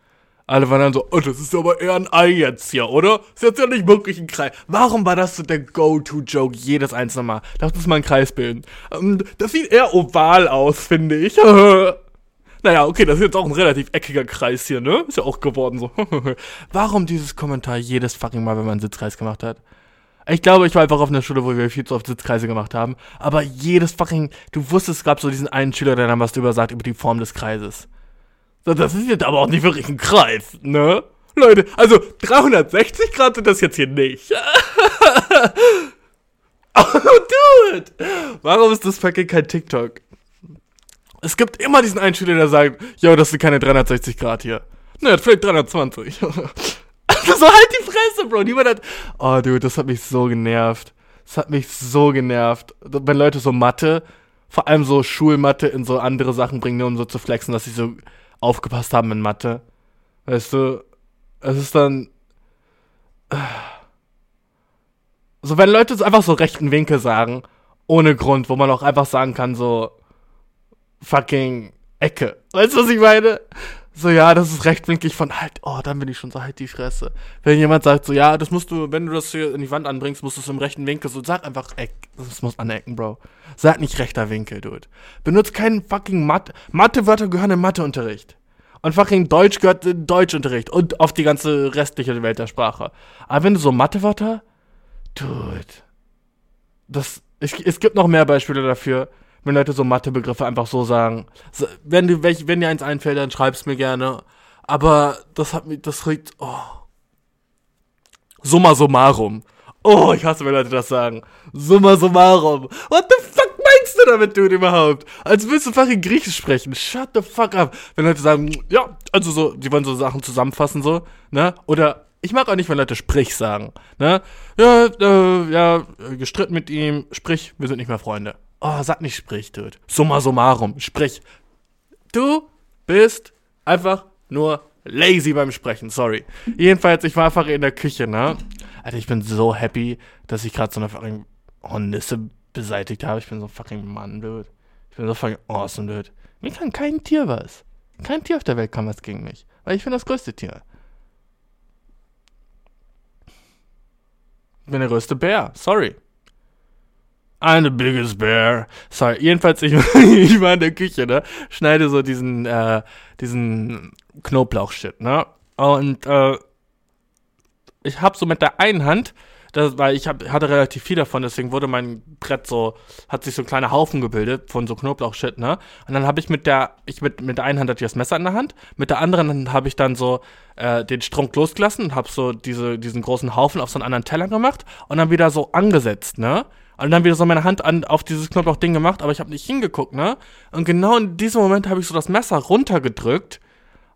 Alle waren dann so, oh, das ist aber eher ein Ei jetzt hier, oder? Ist jetzt ja nicht wirklich ein Kreis. Warum war das so der Go-To-Joke jedes einzelne Mal? Lass uns mal einen Kreis bilden. Ähm, das sieht eher oval aus, finde ich. naja, okay, das ist jetzt auch ein relativ eckiger Kreis hier, ne? Ist ja auch geworden so. Warum dieses Kommentar jedes fucking Mal, wenn man einen Sitzkreis gemacht hat? Ich glaube, ich war einfach auf einer Schule, wo wir viel zu oft Sitzkreise gemacht haben. Aber jedes fucking, du wusstest, es gab so diesen einen Schüler, der dann was drüber sagt über die Form des Kreises. So, das ist jetzt aber auch nicht wirklich ein Kreis, ne? Leute, also 360 Grad sind das jetzt hier nicht. oh, dude! Warum ist das fucking kein TikTok? Es gibt immer diesen einen Schüler, der sagt, yo, das sind keine 360 Grad hier. Ne, vielleicht 320. so halt die Fresse, Bro. Niemand hat. Oh, dude, das hat mich so genervt. Das hat mich so genervt. Wenn Leute so Mathe, vor allem so Schulmathe in so andere Sachen bringen, nur um so zu flexen, dass sie so aufgepasst haben in Mathe. Weißt du, es ist dann. So, wenn Leute einfach so rechten Winkel sagen, ohne Grund, wo man auch einfach sagen kann, so fucking Ecke. Weißt du, was ich meine? so, ja, das ist rechtwinklig von halt, oh, dann bin ich schon so halt die Fresse. Wenn jemand sagt so, ja, das musst du, wenn du das hier in die Wand anbringst, musst du es im rechten Winkel, so sag einfach Eck, das muss anecken, Bro. Sag nicht rechter Winkel, Dude. Benutzt keinen fucking Mathe, Mathewörter gehören im Matheunterricht. Und fucking Deutsch gehört in Deutschunterricht und auf die ganze restliche Welt der Sprache. Aber wenn du so Mathewörter, Dude, das, ich, es gibt noch mehr Beispiele dafür wenn Leute so Mathebegriffe einfach so sagen. Wenn, du, wenn dir eins einfällt, dann schreib's mir gerne. Aber das hat mich, das regt, oh. Summa summarum. Oh, ich hasse, wenn Leute das sagen. Summa summarum. What the fuck meinst du damit, Dude, überhaupt? Als willst du fucking Griechisch sprechen. Shut the fuck up. Wenn Leute sagen, ja, also so, die wollen so Sachen zusammenfassen, so, ne? Oder, ich mag auch nicht, wenn Leute sprich sagen, ne? Ja, äh, ja, gestritten mit ihm, sprich, wir sind nicht mehr Freunde. Oh, sag nicht sprich, Dude. Summa summarum, sprich. Du bist einfach nur lazy beim Sprechen, sorry. Jedenfalls, ich war einfach in der Küche, ne? Alter, ich bin so happy, dass ich gerade so eine fucking Hornisse beseitigt habe. Ich bin so fucking Mann, Dude. Ich bin so fucking awesome, Dude. Mir kann kein Tier was. Kein Tier auf der Welt kann was gegen mich. Weil ich bin das größte Tier. Ich bin der größte Bär, sorry. I'm the biggest bear. Sorry, jedenfalls, ich, ich war in der Küche, ne? Schneide so diesen, äh, diesen Knoblauch-Shit, ne? Und, äh, ich hab so mit der einen Hand, das, weil ich hab, hatte relativ viel davon, deswegen wurde mein Brett so, hat sich so ein kleiner Haufen gebildet von so Knoblauch-Shit, ne? Und dann habe ich mit der, ich mit, mit der einen Hand hatte ich das Messer in der Hand, mit der anderen Hand habe ich dann so äh, den Strunk losgelassen und habe so diese, diesen großen Haufen auf so einen anderen Teller gemacht und dann wieder so angesetzt, ne? Und dann wieder so meine Hand an, auf dieses Knoblauch-Ding gemacht, aber ich habe nicht hingeguckt, ne? Und genau in diesem Moment habe ich so das Messer runtergedrückt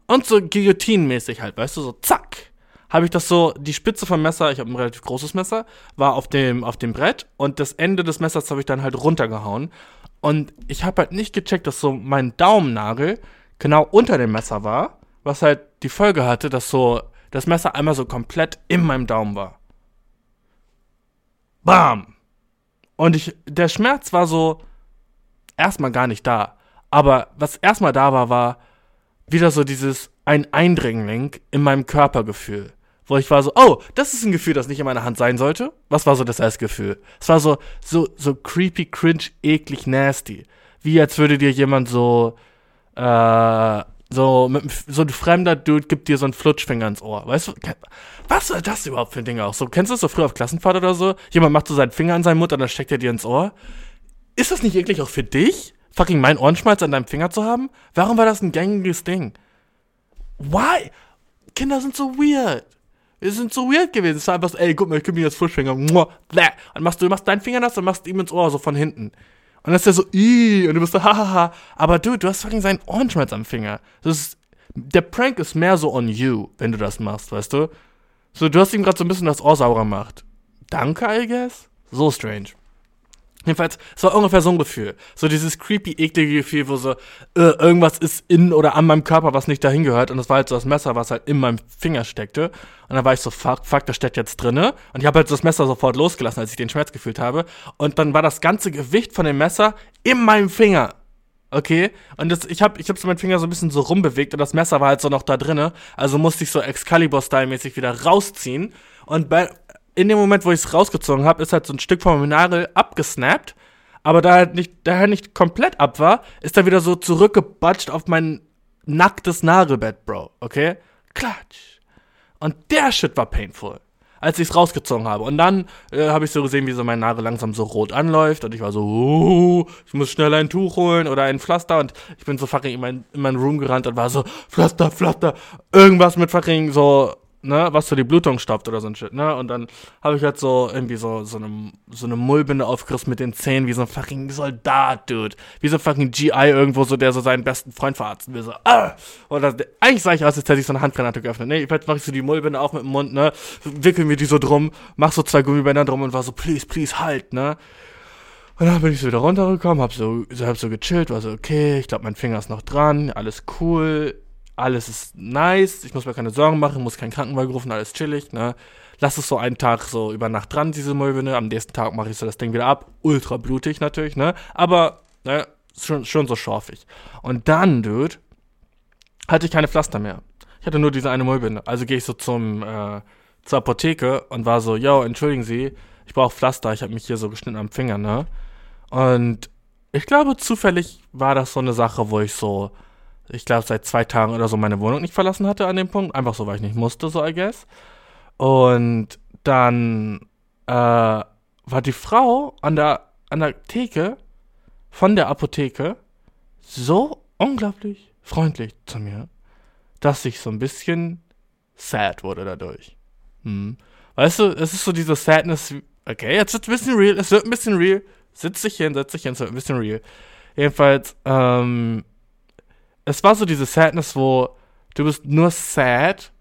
und so guillotinenmäßig halt, weißt du, so zack, habe ich das so, die Spitze vom Messer, ich habe ein relativ großes Messer, war auf dem, auf dem Brett und das Ende des Messers habe ich dann halt runtergehauen. Und ich habe halt nicht gecheckt, dass so mein Daumennagel genau unter dem Messer war, was halt die Folge hatte, dass so das Messer einmal so komplett in meinem Daumen war. Bam! Und ich, der Schmerz war so erstmal gar nicht da. Aber was erstmal da war, war wieder so dieses ein Eindringling in meinem Körpergefühl. Wo ich war so, oh, das ist ein Gefühl, das nicht in meiner Hand sein sollte. Was war so das erste Gefühl? Es war so, so, so creepy, cringe, eklig, nasty. Wie als würde dir jemand so, äh, so, mit, so ein fremder Dude gibt dir so einen Flutschfinger ins Ohr. Weißt du, was war das überhaupt für ein Ding auch? So, kennst du das so früher auf Klassenfahrt oder so? Jemand macht so seinen Finger an seinen Mund und dann steckt er dir ins Ohr. Ist das nicht eklig auch für dich? Fucking mein Ohrenschmalz an deinem Finger zu haben? Warum war das ein gängiges Ding? Why? Kinder sind so weird. Wir sind so weird gewesen. Es war einfach so, ey, guck mal, ich geb mir jetzt Flutschfinger. Und machst du machst deinen Finger nass und machst ihm ins Ohr, so von hinten. Und dann ist er so, Ih, und du bist so, hahaha. Aber du, du hast fucking seinen Ohrenschmalz am Finger. Das ist, der Prank ist mehr so on you, wenn du das machst, weißt du? So, du hast ihm gerade so ein bisschen das Ohr sauber gemacht. Danke, I guess? So strange. Jedenfalls, es war ungefähr so ein Gefühl. So dieses creepy, eklige Gefühl, wo so, äh, irgendwas ist in oder an meinem Körper, was nicht dahin gehört. Und das war halt so das Messer, was halt in meinem Finger steckte. Und dann war ich so, fuck, fuck, das steckt jetzt drinne. Und ich habe halt das Messer sofort losgelassen, als ich den Schmerz gefühlt habe. Und dann war das ganze Gewicht von dem Messer in meinem Finger. Okay? Und das, ich habe ich hab so meinen Finger so ein bisschen so rumbewegt und das Messer war halt so noch da drinne. Also musste ich so Excalibur-Style-mäßig wieder rausziehen. Und bei, in dem Moment, wo ich es rausgezogen habe, ist halt so ein Stück vom Nagel abgesnappt. Aber da halt nicht, da halt nicht komplett ab war, ist er wieder so zurückgebatscht auf mein nacktes Nagelbett, Bro. Okay? Klatsch. Und der Shit war painful als ich es rausgezogen habe. Und dann äh, habe ich so gesehen, wie so mein Nagel langsam so rot anläuft. Und ich war so, uh, ich muss schnell ein Tuch holen oder ein Pflaster. Und ich bin so fucking in mein, in mein Room gerannt und war so, Pflaster, Pflaster, irgendwas mit fucking so ne, was so die Blutung stoppt oder so ein Shit, ne? Und dann habe ich halt so irgendwie so, so eine, so eine Mullbinde aufgerissen mit den Zähnen, wie so ein fucking Soldat, Dude. Wie so ein fucking GI irgendwo, so der so seinen besten Freund verarzten will, so, ah! Oder eigentlich sah ich aus, als hätte ich so eine Handgranate geöffnet, ne? Jetzt mache ich so die Mullbinde auch mit dem Mund, ne? Wickel mir die so drum, mach so zwei Gummibänder drum und war so, please, please, halt, ne? Und dann bin ich so wieder runtergekommen, hab so, hab so gechillt, war so, okay, ich glaube, mein Finger ist noch dran, alles cool alles ist nice, ich muss mir keine Sorgen machen, muss keinen Krankenwagen rufen, alles chillig, ne? Lass es so einen Tag so über Nacht dran, diese Möwene. Am nächsten Tag mache ich so das Ding wieder ab. Ultra blutig natürlich, ne? Aber, ne, schon, schon so schorfig. Und dann, Dude, hatte ich keine Pflaster mehr. Ich hatte nur diese eine Mullbinde. Also gehe ich so zum, äh, zur Apotheke und war so, yo, entschuldigen Sie, ich brauche Pflaster, ich habe mich hier so geschnitten am Finger, ne? Und ich glaube, zufällig war das so eine Sache, wo ich so ich glaube, seit zwei Tagen oder so meine Wohnung nicht verlassen hatte an dem Punkt. Einfach so, weil ich nicht musste, so I guess. Und dann äh, war die Frau an der, an der Theke von der Apotheke so unglaublich freundlich zu mir, dass ich so ein bisschen sad wurde dadurch. Hm. Weißt du, es ist so diese Sadness, okay, jetzt wird ein bisschen real, es wird ein bisschen real. Sitz dich hin, setz dich hin, es wird ein bisschen real. Jedenfalls, ähm, es war so diese Sadness, wo du bist nur sad,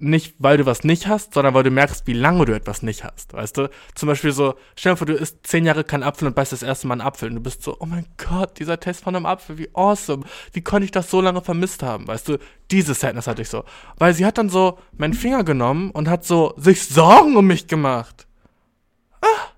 nicht weil du was nicht hast, sondern weil du merkst, wie lange du etwas nicht hast, weißt du? Zum Beispiel so, stell dir vor, du isst zehn Jahre keinen Apfel und beißt das erste Mal einen Apfel und du bist so, oh mein Gott, dieser Test von einem Apfel, wie awesome, wie konnte ich das so lange vermisst haben, weißt du? Diese Sadness hatte ich so. Weil sie hat dann so meinen Finger genommen und hat so sich Sorgen um mich gemacht. Ah!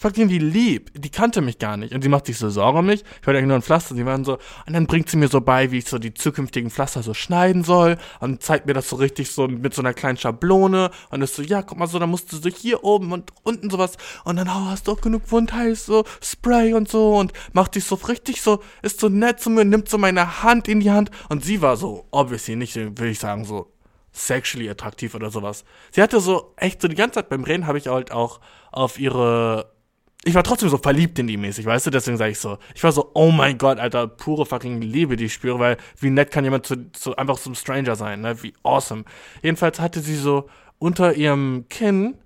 Fuck irgendwie lieb. Die kannte mich gar nicht. Und sie macht sich so Sorgen um mich. Ich wollte eigentlich nur ein Pflaster. Sie waren so, und dann bringt sie mir so bei, wie ich so die zukünftigen Pflaster so schneiden soll. Und zeigt mir das so richtig so mit so einer kleinen Schablone. Und ist so, ja, guck mal so, dann musst du so hier oben und unten sowas. Und dann, oh, hast du auch genug Wundheiß, so Spray und so. Und macht dich so richtig so, ist so nett zu mir, nimmt so meine Hand in die Hand. Und sie war so, obviously nicht, will ich sagen, so sexually attraktiv oder sowas. Sie hatte so, echt so die ganze Zeit beim Reden habe ich halt auch auf ihre ich war trotzdem so verliebt in die mäßig, weißt du? Deswegen sage ich so. Ich war so, oh mein Gott, Alter, pure fucking Liebe, die ich spüre, weil wie nett kann jemand zu, zu einfach zum Stranger sein, ne? Wie awesome. Jedenfalls hatte sie so unter ihrem Kinn,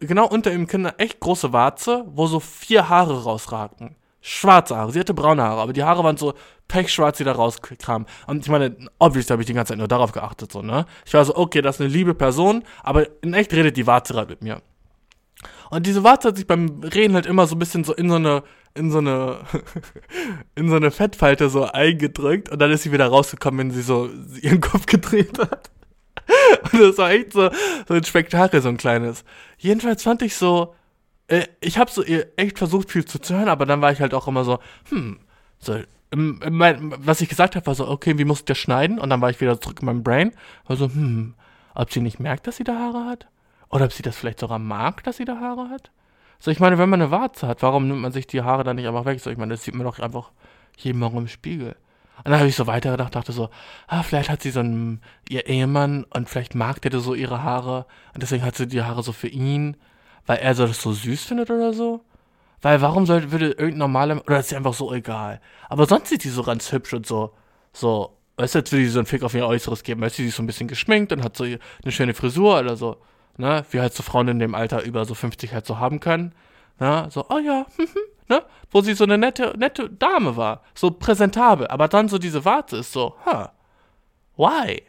genau unter ihrem Kinn, eine echt große Warze, wo so vier Haare rausragten. Schwarze Haare. Sie hatte braune Haare, aber die Haare waren so pechschwarz, die da rauskamen. Und ich meine, obviously habe ich die ganze Zeit nur darauf geachtet, so, ne? Ich war so, okay, das ist eine liebe Person, aber in echt redet die Warze gerade mit mir. Und diese Warze hat sich beim Reden halt immer so ein bisschen so in so eine, in so eine, in so eine Fettfalte so eingedrückt und dann ist sie wieder rausgekommen, wenn sie so ihren Kopf gedreht hat. Und das war echt so, so ein Spektakel, so ein kleines. Jedenfalls fand ich so, äh, ich habe so ihr echt versucht, viel zuzuhören, aber dann war ich halt auch immer so, hm, so, im, im, mein, was ich gesagt habe, war so, okay, wie muss ich das schneiden? Und dann war ich wieder zurück in meinem Brain. War so, hm, ob sie nicht merkt, dass sie da Haare hat? Oder ob sie das vielleicht sogar mag, dass sie da Haare hat? So, ich meine, wenn man eine Warze hat, warum nimmt man sich die Haare dann nicht einfach weg? So, ich meine, das sieht man doch einfach jeden Morgen im Spiegel. Und dann habe ich so weitergedacht, dachte so, ah, vielleicht hat sie so einen, ihr Ehemann und vielleicht mag der so ihre Haare und deswegen hat sie die Haare so für ihn, weil er so das so süß findet oder so. Weil warum sollte, würde irgendein normaler, oder ist sie einfach so egal. Aber sonst sieht sie so ganz hübsch und so, so, weißt du, als würde sie so einen Fick auf ihr Äußeres geben, weißt du, sie ist so ein bisschen geschminkt und hat so eine schöne Frisur oder so, ne, wie halt so Frauen in dem Alter über so 50 halt so haben können, ne, so, oh ja, ne, wo sie so eine nette, nette Dame war, so präsentabel, aber dann so diese Warte ist so, huh, why?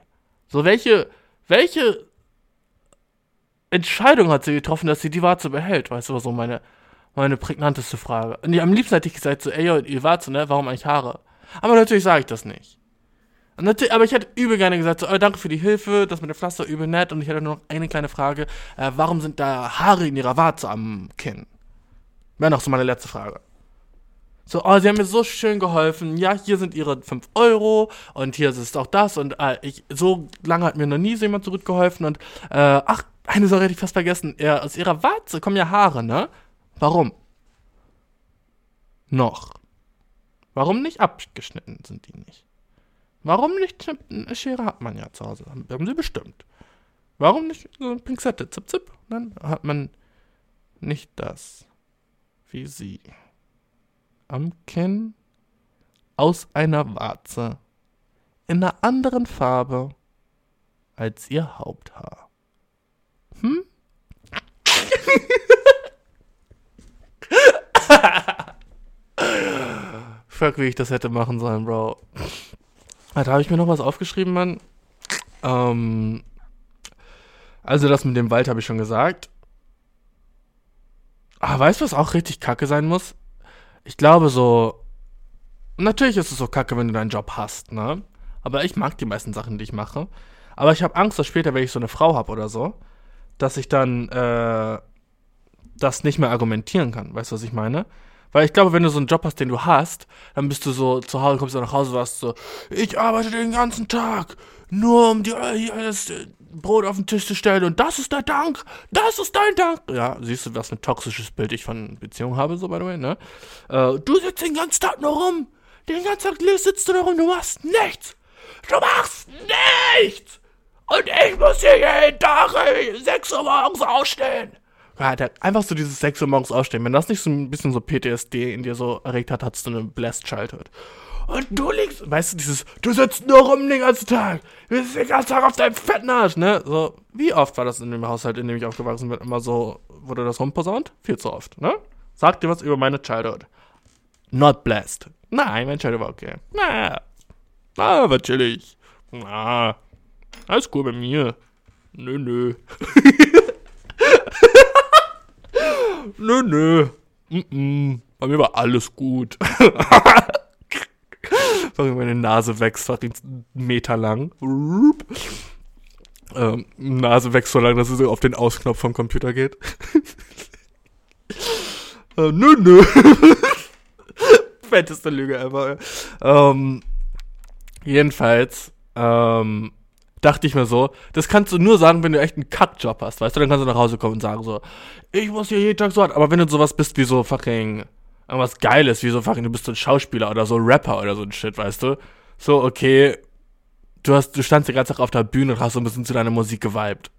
So, welche, welche Entscheidung hat sie getroffen, dass sie die Warze behält, weißt du, war so meine, meine prägnanteste Frage. Und am liebsten hätte ich gesagt, so, ey, ihr Warze, ne, warum eigentlich Haare? Aber natürlich sage ich das nicht. Und natürlich, aber ich hätte übel gerne gesagt, so, oh, danke für die Hilfe, das mit dem Pflaster übel nett. Und ich hätte nur noch eine kleine Frage, äh, warum sind da Haare in ihrer Warze am Kinn? Wäre noch so meine letzte Frage. So, oh, sie haben mir so schön geholfen. Ja, hier sind ihre 5 Euro und hier ist auch das. Und äh, ich, so lange hat mir noch nie jemand zurückgeholfen. Und, äh, ach, eine Sache hätte ich fast vergessen. Ja, aus ihrer Warze kommen ja Haare, ne? Warum? Noch. Warum nicht abgeschnitten sind die nicht? Warum nicht eine Schere hat man ja zu Hause? Haben sie bestimmt. Warum nicht so eine Pinzette? Zip, zip. Dann hat man nicht das. Wie sie. Am Kinn. Aus einer Warze. In einer anderen Farbe. Als ihr Haupthaar. Hm? Fuck, wie ich das hätte machen sollen, Bro. Da habe ich mir noch was aufgeschrieben, Mann. Ähm, also das mit dem Wald habe ich schon gesagt. Ah, weißt du, was auch richtig kacke sein muss? Ich glaube so. Natürlich ist es so kacke, wenn du deinen Job hast, ne? Aber ich mag die meisten Sachen, die ich mache. Aber ich habe Angst, dass später, wenn ich so eine Frau habe oder so, dass ich dann äh, das nicht mehr argumentieren kann. Weißt du, was ich meine? Weil ich glaube, wenn du so einen Job hast, den du hast, dann bist du so zu Hause, kommst du nach Hause, warst so, ich arbeite den ganzen Tag, nur um dir hier das äh, Brot auf den Tisch zu stellen und das ist der Dank, das ist dein Dank. Ja, siehst du, was ein toxisches Bild ich von Beziehungen habe, so by the way, ne? Äh, du sitzt den ganzen Tag nur rum, den ganzen Tag sitzt du nur rum, du machst nichts. Du machst nichts. Und ich muss hier jeden Tag 6 Uhr morgens ausstehen. Ja, einfach so dieses 6 Uhr morgens aufstehen. Wenn das nicht so ein bisschen so PTSD in dir so erregt hat, hattest du eine Blessed Childhood. Und du liegst, weißt du, dieses, du sitzt nur rum den ganzen Tag. Du bist den ganzen Tag auf deinem fetten Arsch, ne? So, wie oft war das in dem Haushalt, in dem ich aufgewachsen bin, immer so, wurde das rumposaunt? Viel zu oft, ne? Sag dir was über meine Childhood. Not blessed. Nein, mein Childhood war okay. Na, na, war chillig. Na, alles cool bei mir. Nö, nö. nö, nö. Mm -mm. Bei mir war alles gut. meine Nase wächst fucking einen Meter lang. Ähm, Nase wächst so lang, dass es auf den Ausknopf vom Computer geht. äh, nö, nö. Fetteste Lüge ever. Ähm, jedenfalls, ähm, dachte ich mir so, das kannst du nur sagen, wenn du echt einen Cut-Job hast, weißt du? Dann kannst du nach Hause kommen und sagen so, ich muss hier jeden Tag so hart. Aber wenn du sowas bist wie so fucking irgendwas Geiles, wie so fucking, du bist so ein Schauspieler oder so ein Rapper oder so ein Shit, weißt du? So, okay, du hast, du standst den ganzen Tag auf der Bühne und hast so ein bisschen zu deiner Musik geweibt.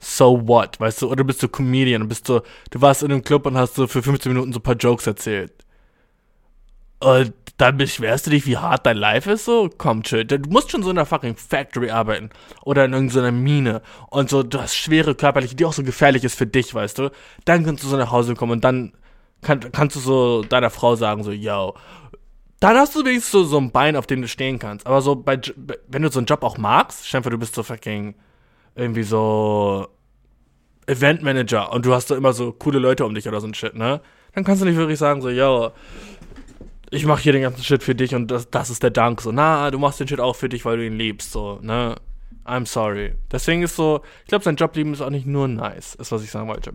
So what, weißt du? Oder bist du Comedian bist so, du warst in einem Club und hast so für 15 Minuten so ein paar Jokes erzählt. Und dann beschwerst du dich, wie hart dein Life ist, so? Komm, chill. Du musst schon so in einer fucking Factory arbeiten. Oder in irgendeiner Mine. Und so, du hast schwere körperliche, die auch so gefährlich ist für dich, weißt du? Dann kannst du so nach Hause kommen und dann kann, kannst du so deiner Frau sagen, so, yo. Dann hast du wenigstens so, so ein Bein, auf dem du stehen kannst. Aber so, bei, wenn du so einen Job auch magst, stell dir du bist so fucking irgendwie so Eventmanager und du hast so immer so coole Leute um dich oder so ein Shit, ne? Dann kannst du nicht wirklich sagen, so, yo, ich mach hier den ganzen Shit für dich und das, das ist der Dank. So, na, du machst den Shit auch für dich, weil du ihn liebst, so, ne? I'm sorry. Deswegen ist so, ich glaube, sein Jobleben ist auch nicht nur nice, ist was ich sagen wollte.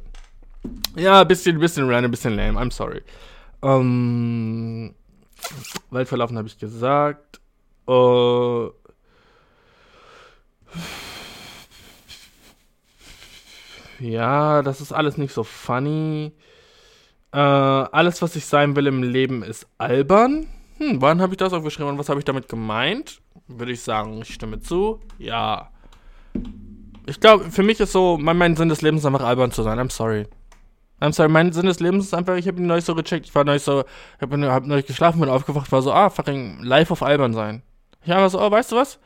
Ja, bisschen, bisschen random, bisschen lame, I'm sorry. Ähm, Weltverlaufen habe ich gesagt. Äh, ja, das ist alles nicht so funny. Äh, alles, was ich sein will im Leben, ist albern. Hm, wann habe ich das aufgeschrieben und was habe ich damit gemeint? Würde ich sagen, ich stimme zu. Ja. Ich glaube, für mich ist so, mein, mein Sinn des Lebens ist einfach albern zu sein. I'm sorry. I'm sorry, mein Sinn des Lebens ist einfach, ich habe ihn neulich so gecheckt, ich war neulich so, ich habe hab neulich geschlafen, bin aufgewacht, war so, ah, fucking live auf albern sein. Ich war so, oh, weißt du was?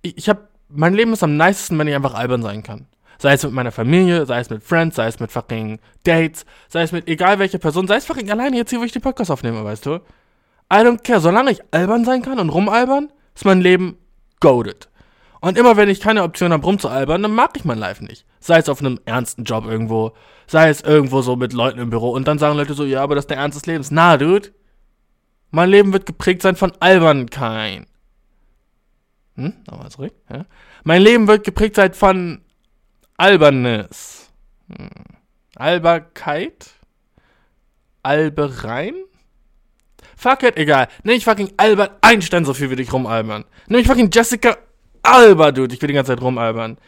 Ich, ich habe, mein Leben ist am nicesten, wenn ich einfach albern sein kann. Sei es mit meiner Familie, sei es mit Friends, sei es mit fucking Dates, sei es mit egal welcher Person, sei es fucking alleine jetzt hier, wo ich den Podcast aufnehme, weißt du? I don't care, solange ich albern sein kann und rumalbern, ist mein Leben goaded. Und immer wenn ich keine Option habe, rumzualbern, dann mag ich mein Life nicht. Sei es auf einem ernsten Job irgendwo, sei es irgendwo so mit Leuten im Büro und dann sagen Leute so, ja, aber das ist der Ernst des Lebens. Na, Dude. Mein Leben wird geprägt sein von Albernkeit. Hm? Nochmal zurück. Ja? Mein Leben wird geprägt sein von Albernes. Hm. Alberkeit? Alberein? Fuck it, egal. Nenn ich fucking Albert Einstein so viel wie ich rumalbern. Nenn ich fucking Jessica Alba, dude. Ich will die ganze Zeit rumalbern.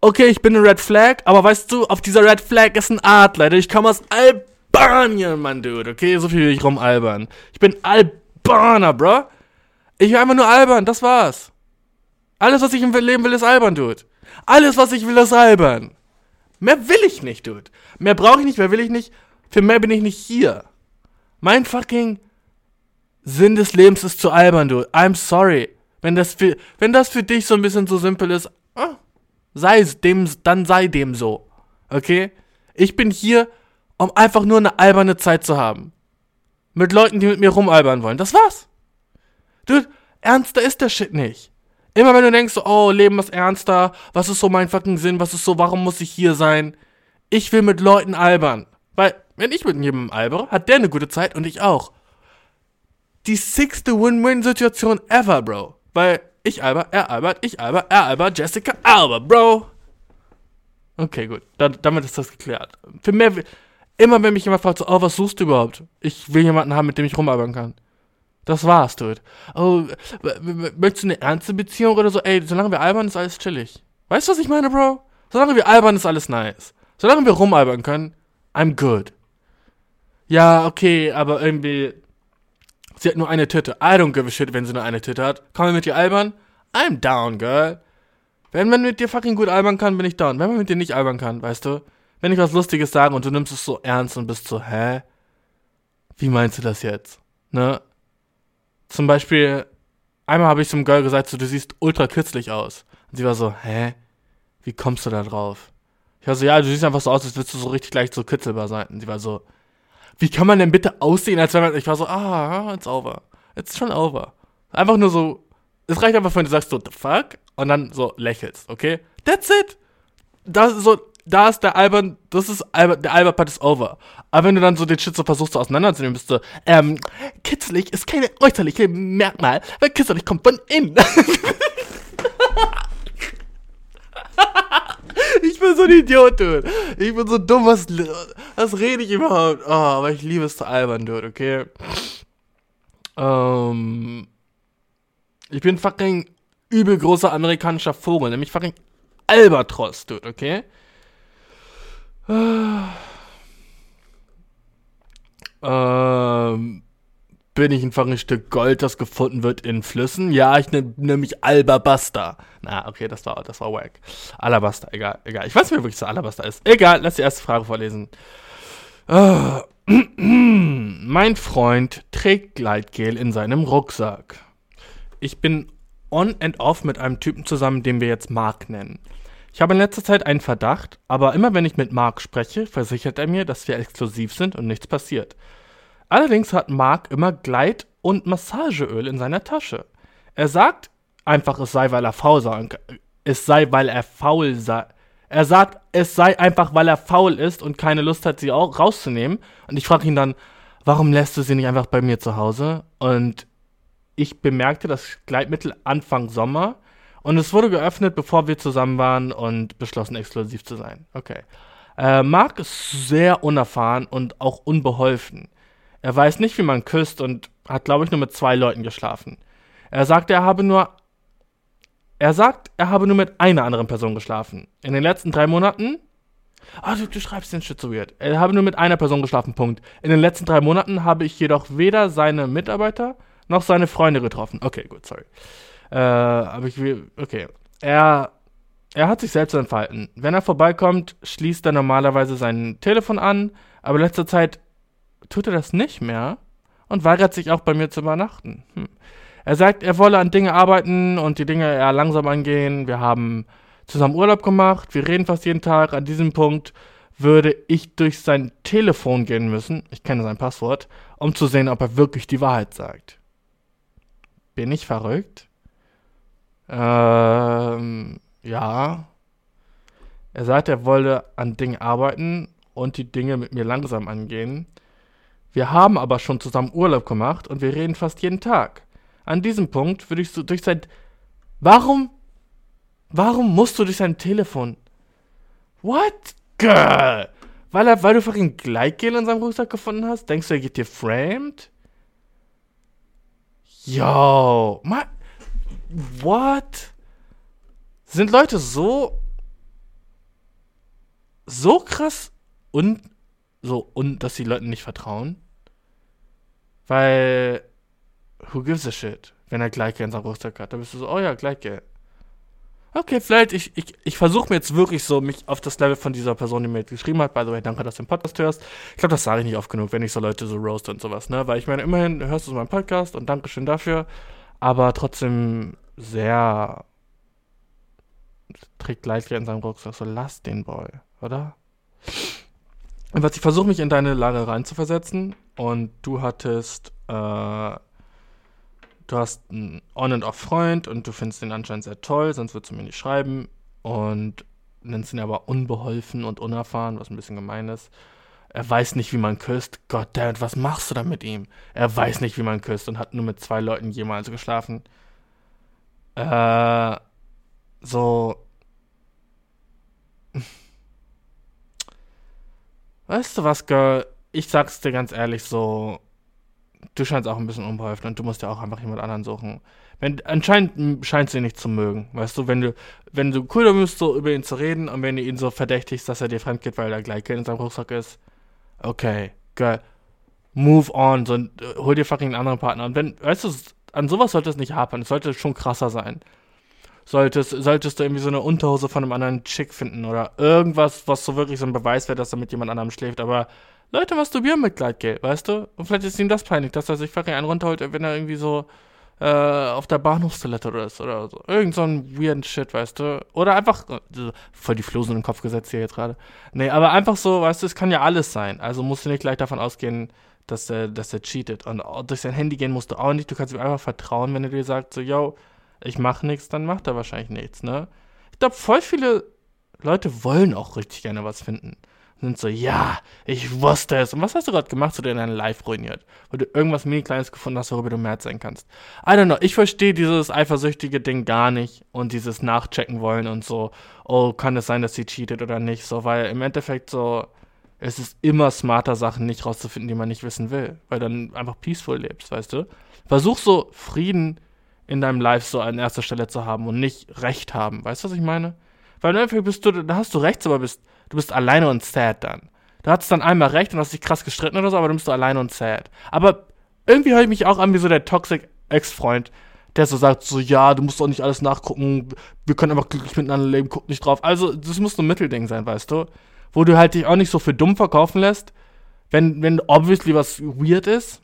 Okay, ich bin eine Red Flag, aber weißt du, auf dieser Red Flag ist ein Adler. Ich komme aus Albanien, Mann, dude. Okay, so viel will ich rumalbern. Ich bin Albaner, bro. Ich will einfach nur albern, das war's. Alles, was ich im Leben will, ist albern, dude. Alles, was ich will, ist albern. Mehr will ich nicht, dude. Mehr brauche ich nicht, mehr will ich nicht. Für mehr bin ich nicht hier. Mein fucking Sinn des Lebens ist zu albern, dude. I'm sorry. Wenn das für, wenn das für dich so ein bisschen so simpel ist, ah, sei es dem, dann sei dem so. Okay? Ich bin hier, um einfach nur eine alberne Zeit zu haben. Mit Leuten, die mit mir rumalbern wollen. Das war's. Dude, ernster ist der Shit nicht. Immer wenn du denkst, oh, Leben ist ernster, was ist so mein fucking Sinn, was ist so, warum muss ich hier sein? Ich will mit Leuten albern. Weil, wenn ich mit jemandem albere, hat der eine gute Zeit und ich auch. Die sixte Win-Win-Situation ever, Bro. Weil ich alber, er albert, ich alber, er albert, Jessica Alba, Bro. Okay, gut. Da, damit ist das geklärt. Für mehr, immer wenn mich jemand fragt, so, oh, was suchst du überhaupt? Ich will jemanden haben, mit dem ich rumalbern kann. Das war's, dude. Oh, möchtest du eine ernste Beziehung oder so? Ey, solange wir albern, ist alles chillig. Weißt du, was ich meine, Bro? Solange wir albern, ist alles nice. Solange wir rumalbern können, I'm good. Ja, okay, aber irgendwie, sie hat nur eine Titte. I don't give a shit, wenn sie nur eine Titte hat. Komm wir mit dir albern? I'm down, girl. Wenn man mit dir fucking gut albern kann, bin ich down. Wenn man mit dir nicht albern kann, weißt du? Wenn ich was Lustiges sage und du nimmst es so ernst und bist so, hä? Wie meinst du das jetzt? Ne? Zum Beispiel, einmal habe ich zum Girl gesagt, so, du siehst ultra kürzlich aus. Und sie war so, hä? Wie kommst du da drauf? Ich war so, ja, du siehst einfach so aus, als würdest du so richtig gleich so kitzelbar sein. Und sie war so, wie kann man denn bitte aussehen, als wenn man, ich war so, ah, it's over. It's schon over. Einfach nur so, es reicht einfach, wenn du sagst so, the fuck? Und dann so lächelst, okay? That's it. Das so, da ist der albern, das ist albern, der albern Part ist over. Aber wenn du dann so den Shit so versuchst so auseinanderzunehmen, bist du, ähm, kitzelig ist keine äußerliche Merkmal, weil kitzelig kommt von innen. ich bin so ein Idiot, dude. Ich bin so dumm, was, was rede ich überhaupt? Oh, aber ich liebe es zu albern, dude, okay? Ähm, ich bin fucking übel großer amerikanischer Vogel, nämlich fucking Albatros, dude, okay? Ähm, bin ich einfach ein Stück Gold, das gefunden wird in Flüssen? Ja, ich nehme nehm mich Albabaster. Na, okay, das war, das war wack. Alabaster, egal, egal. Ich weiß nicht, wer wirklich so Alabaster ist. Egal, lass die erste Frage vorlesen. Äh, mein Freund trägt Gleitgel in seinem Rucksack. Ich bin on and off mit einem Typen zusammen, den wir jetzt Mark nennen. Ich habe in letzter Zeit einen Verdacht, aber immer wenn ich mit Mark spreche, versichert er mir, dass wir exklusiv sind und nichts passiert. Allerdings hat Mark immer Gleit- und Massageöl in seiner Tasche. Er sagt einfach, es sei, weil er faul sei. Es sei, weil er faul sei. Er sagt, es sei einfach, weil er faul ist und keine Lust hat, sie auch rauszunehmen. Und ich frage ihn dann, warum lässt du sie nicht einfach bei mir zu Hause? Und ich bemerkte das Gleitmittel Anfang Sommer Und es wurde geöffnet, bevor wir zusammen waren und beschlossen, exklusiv zu sein. Okay. Äh, Mark ist sehr unerfahren und auch unbeholfen. Er weiß nicht, wie man küsst und hat, glaube ich, nur mit zwei Leuten geschlafen. Er sagt, er habe nur. Er sagt, er habe nur mit einer anderen Person geschlafen. In den letzten drei Monaten. Ah, du, du schreibst den Shit so weird. Er habe nur mit einer Person geschlafen, Punkt. In den letzten drei Monaten habe ich jedoch weder seine Mitarbeiter noch seine Freunde getroffen. Okay, gut, sorry. Äh, aber ich will. Okay. Er. Er hat sich selbst entfalten. Wenn er vorbeikommt, schließt er normalerweise sein Telefon an, aber in letzter Zeit tut er das nicht mehr und weigert sich auch bei mir zu übernachten. Hm. Er sagt, er wolle an Dinge arbeiten und die Dinge eher langsam angehen. Wir haben zusammen Urlaub gemacht, wir reden fast jeden Tag. An diesem Punkt würde ich durch sein Telefon gehen müssen, ich kenne sein Passwort, um zu sehen, ob er wirklich die Wahrheit sagt. Bin ich verrückt? Ähm, ja. Er sagt, er wolle an Dingen arbeiten und die Dinge mit mir langsam angehen. Wir haben aber schon zusammen Urlaub gemacht und wir reden fast jeden Tag. An diesem Punkt würde ich so durch sein. Warum? Warum musst du durch sein Telefon? What? Girl! Weil, er, weil du fucking Gleitgel in seinem Rucksack gefunden hast? Denkst du, er geht dir framed? Yo, ma, what? Sind Leute so so krass und so und dass die Leuten nicht vertrauen? Weil who gives a shit, wenn er Gleitgel in seinem Rucksack hat? Da bist du so, oh ja, Gleitgel. Okay, vielleicht, ich, ich, ich versuche mir jetzt wirklich so, mich auf das Level von dieser Person, die mir jetzt geschrieben hat, by the way, danke, dass du den Podcast hörst. Ich glaube, das sage ich nicht oft genug, wenn ich so Leute so roast und sowas, ne? Weil ich meine, immerhin hörst du meinen Podcast und Dankeschön dafür, aber trotzdem sehr trägt Leitgel in seinem Rucksack, so lass den Boy, oder? Und ich versuche mich in deine Lage reinzuversetzen und du hattest, äh, du hast einen On- and Off-Freund und du findest ihn anscheinend sehr toll, sonst würdest du mir nicht schreiben. Und nennst ihn aber unbeholfen und unerfahren, was ein bisschen gemein ist. Er weiß nicht, wie man küsst. Goddammit, was machst du da mit ihm? Er weiß nicht, wie man küsst und hat nur mit zwei Leuten jemals geschlafen. Äh, so. Weißt du was, Girl? Ich sag's dir ganz ehrlich so du scheinst auch ein bisschen unbeholfen und du musst ja auch einfach jemand anderen suchen. Wenn, anscheinend scheinst du ihn nicht zu mögen, weißt du, wenn du, wenn du cool bist, so über ihn zu reden und wenn du ihn so verdächtigst, dass er dir fremd geht, weil er gleich in seinem Rucksack ist, okay, geil. Move on, so, hol dir fucking einen anderen Partner. Und wenn, weißt du, an sowas sollte es nicht hapern, es sollte schon krasser sein. Solltest, solltest du irgendwie so eine Unterhose von einem anderen Chick finden oder irgendwas, was so wirklich so ein Beweis wäre, dass er mit jemand anderem schläft, aber Leute masturbieren mit Gleitgel, weißt du? Und vielleicht ist ihm das peinlich, dass er sich fucking einen runterholt, wenn er irgendwie so äh, auf der Bahnhofstoilette oder ist oder so. Irgend so ein weirden Shit, weißt du? Oder einfach, äh, voll die Flosen in den Kopf gesetzt hier jetzt gerade. Nee, aber einfach so, weißt du, es kann ja alles sein. Also musst du nicht gleich davon ausgehen, dass er, dass cheatet. Und durch sein Handy gehen musst du auch nicht. Du kannst ihm einfach vertrauen, wenn er dir sagt, so, yo, ich mach nichts, dann macht er wahrscheinlich nichts, ne? Ich glaube, voll viele Leute wollen auch richtig gerne was finden sind so, ja, ich wusste es. Und was hast du gerade gemacht, so du dein Live ruiniert? Weil du irgendwas mini Kleines gefunden hast, worüber du mehr sein kannst. I don't know, ich verstehe dieses eifersüchtige Ding gar nicht und dieses Nachchecken wollen und so, oh, kann es sein, dass sie cheatet oder nicht, so, weil im Endeffekt so, es ist immer smarter, Sachen nicht rauszufinden, die man nicht wissen will, weil dann einfach peaceful lebst, weißt du? Versuch so Frieden in deinem Life so an erster Stelle zu haben und nicht Recht haben, weißt du, was ich meine? Weil im Endeffekt bist du, da hast du rechts, aber bist du bist alleine und sad dann. Du hattest dann einmal recht und hast dich krass gestritten oder so, aber dann bist du alleine und sad. Aber irgendwie höre ich mich auch an wie so der toxic Ex-Freund, der so sagt, so, ja, du musst doch nicht alles nachgucken, wir können einfach glücklich miteinander leben, guck nicht drauf. Also, das muss so ein Mittelding sein, weißt du? Wo du halt dich auch nicht so für dumm verkaufen lässt, wenn, wenn obviously was weird ist.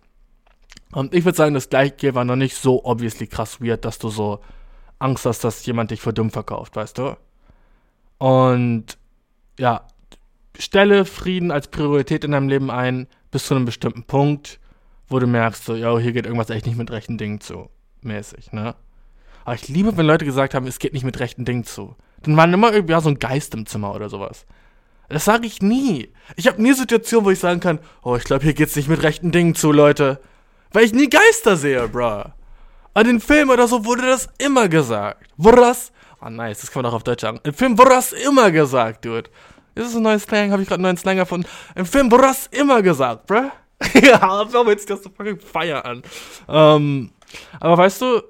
Und ich würde sagen, das Gleiche war noch nicht so obviously krass weird, dass du so Angst hast, dass jemand dich für dumm verkauft, weißt du? Und ja, stelle Frieden als Priorität in deinem Leben ein, bis zu einem bestimmten Punkt, wo du merkst, so, ja, hier geht irgendwas echt nicht mit rechten Dingen zu. Mäßig, ne? Aber ich liebe, wenn Leute gesagt haben, es geht nicht mit rechten Dingen zu. Dann war immer irgendwie ja, so ein Geist im Zimmer oder sowas. Das sage ich nie. Ich habe nie Situationen, wo ich sagen kann, oh, ich glaube, hier geht's nicht mit rechten Dingen zu, Leute. Weil ich nie Geister sehe, bruh. an den Film oder so wurde das immer gesagt. Wurde das? Oh nice, das kann man auch auf Deutsch sagen. Im Film wurde das immer gesagt, dude. Ist das ein neues Slang? Habe ich gerade einen neuen Slang gefunden? Im Film wurde das immer gesagt, bruh. ja, aber jetzt das so fucking Feier an. Ähm, aber weißt du,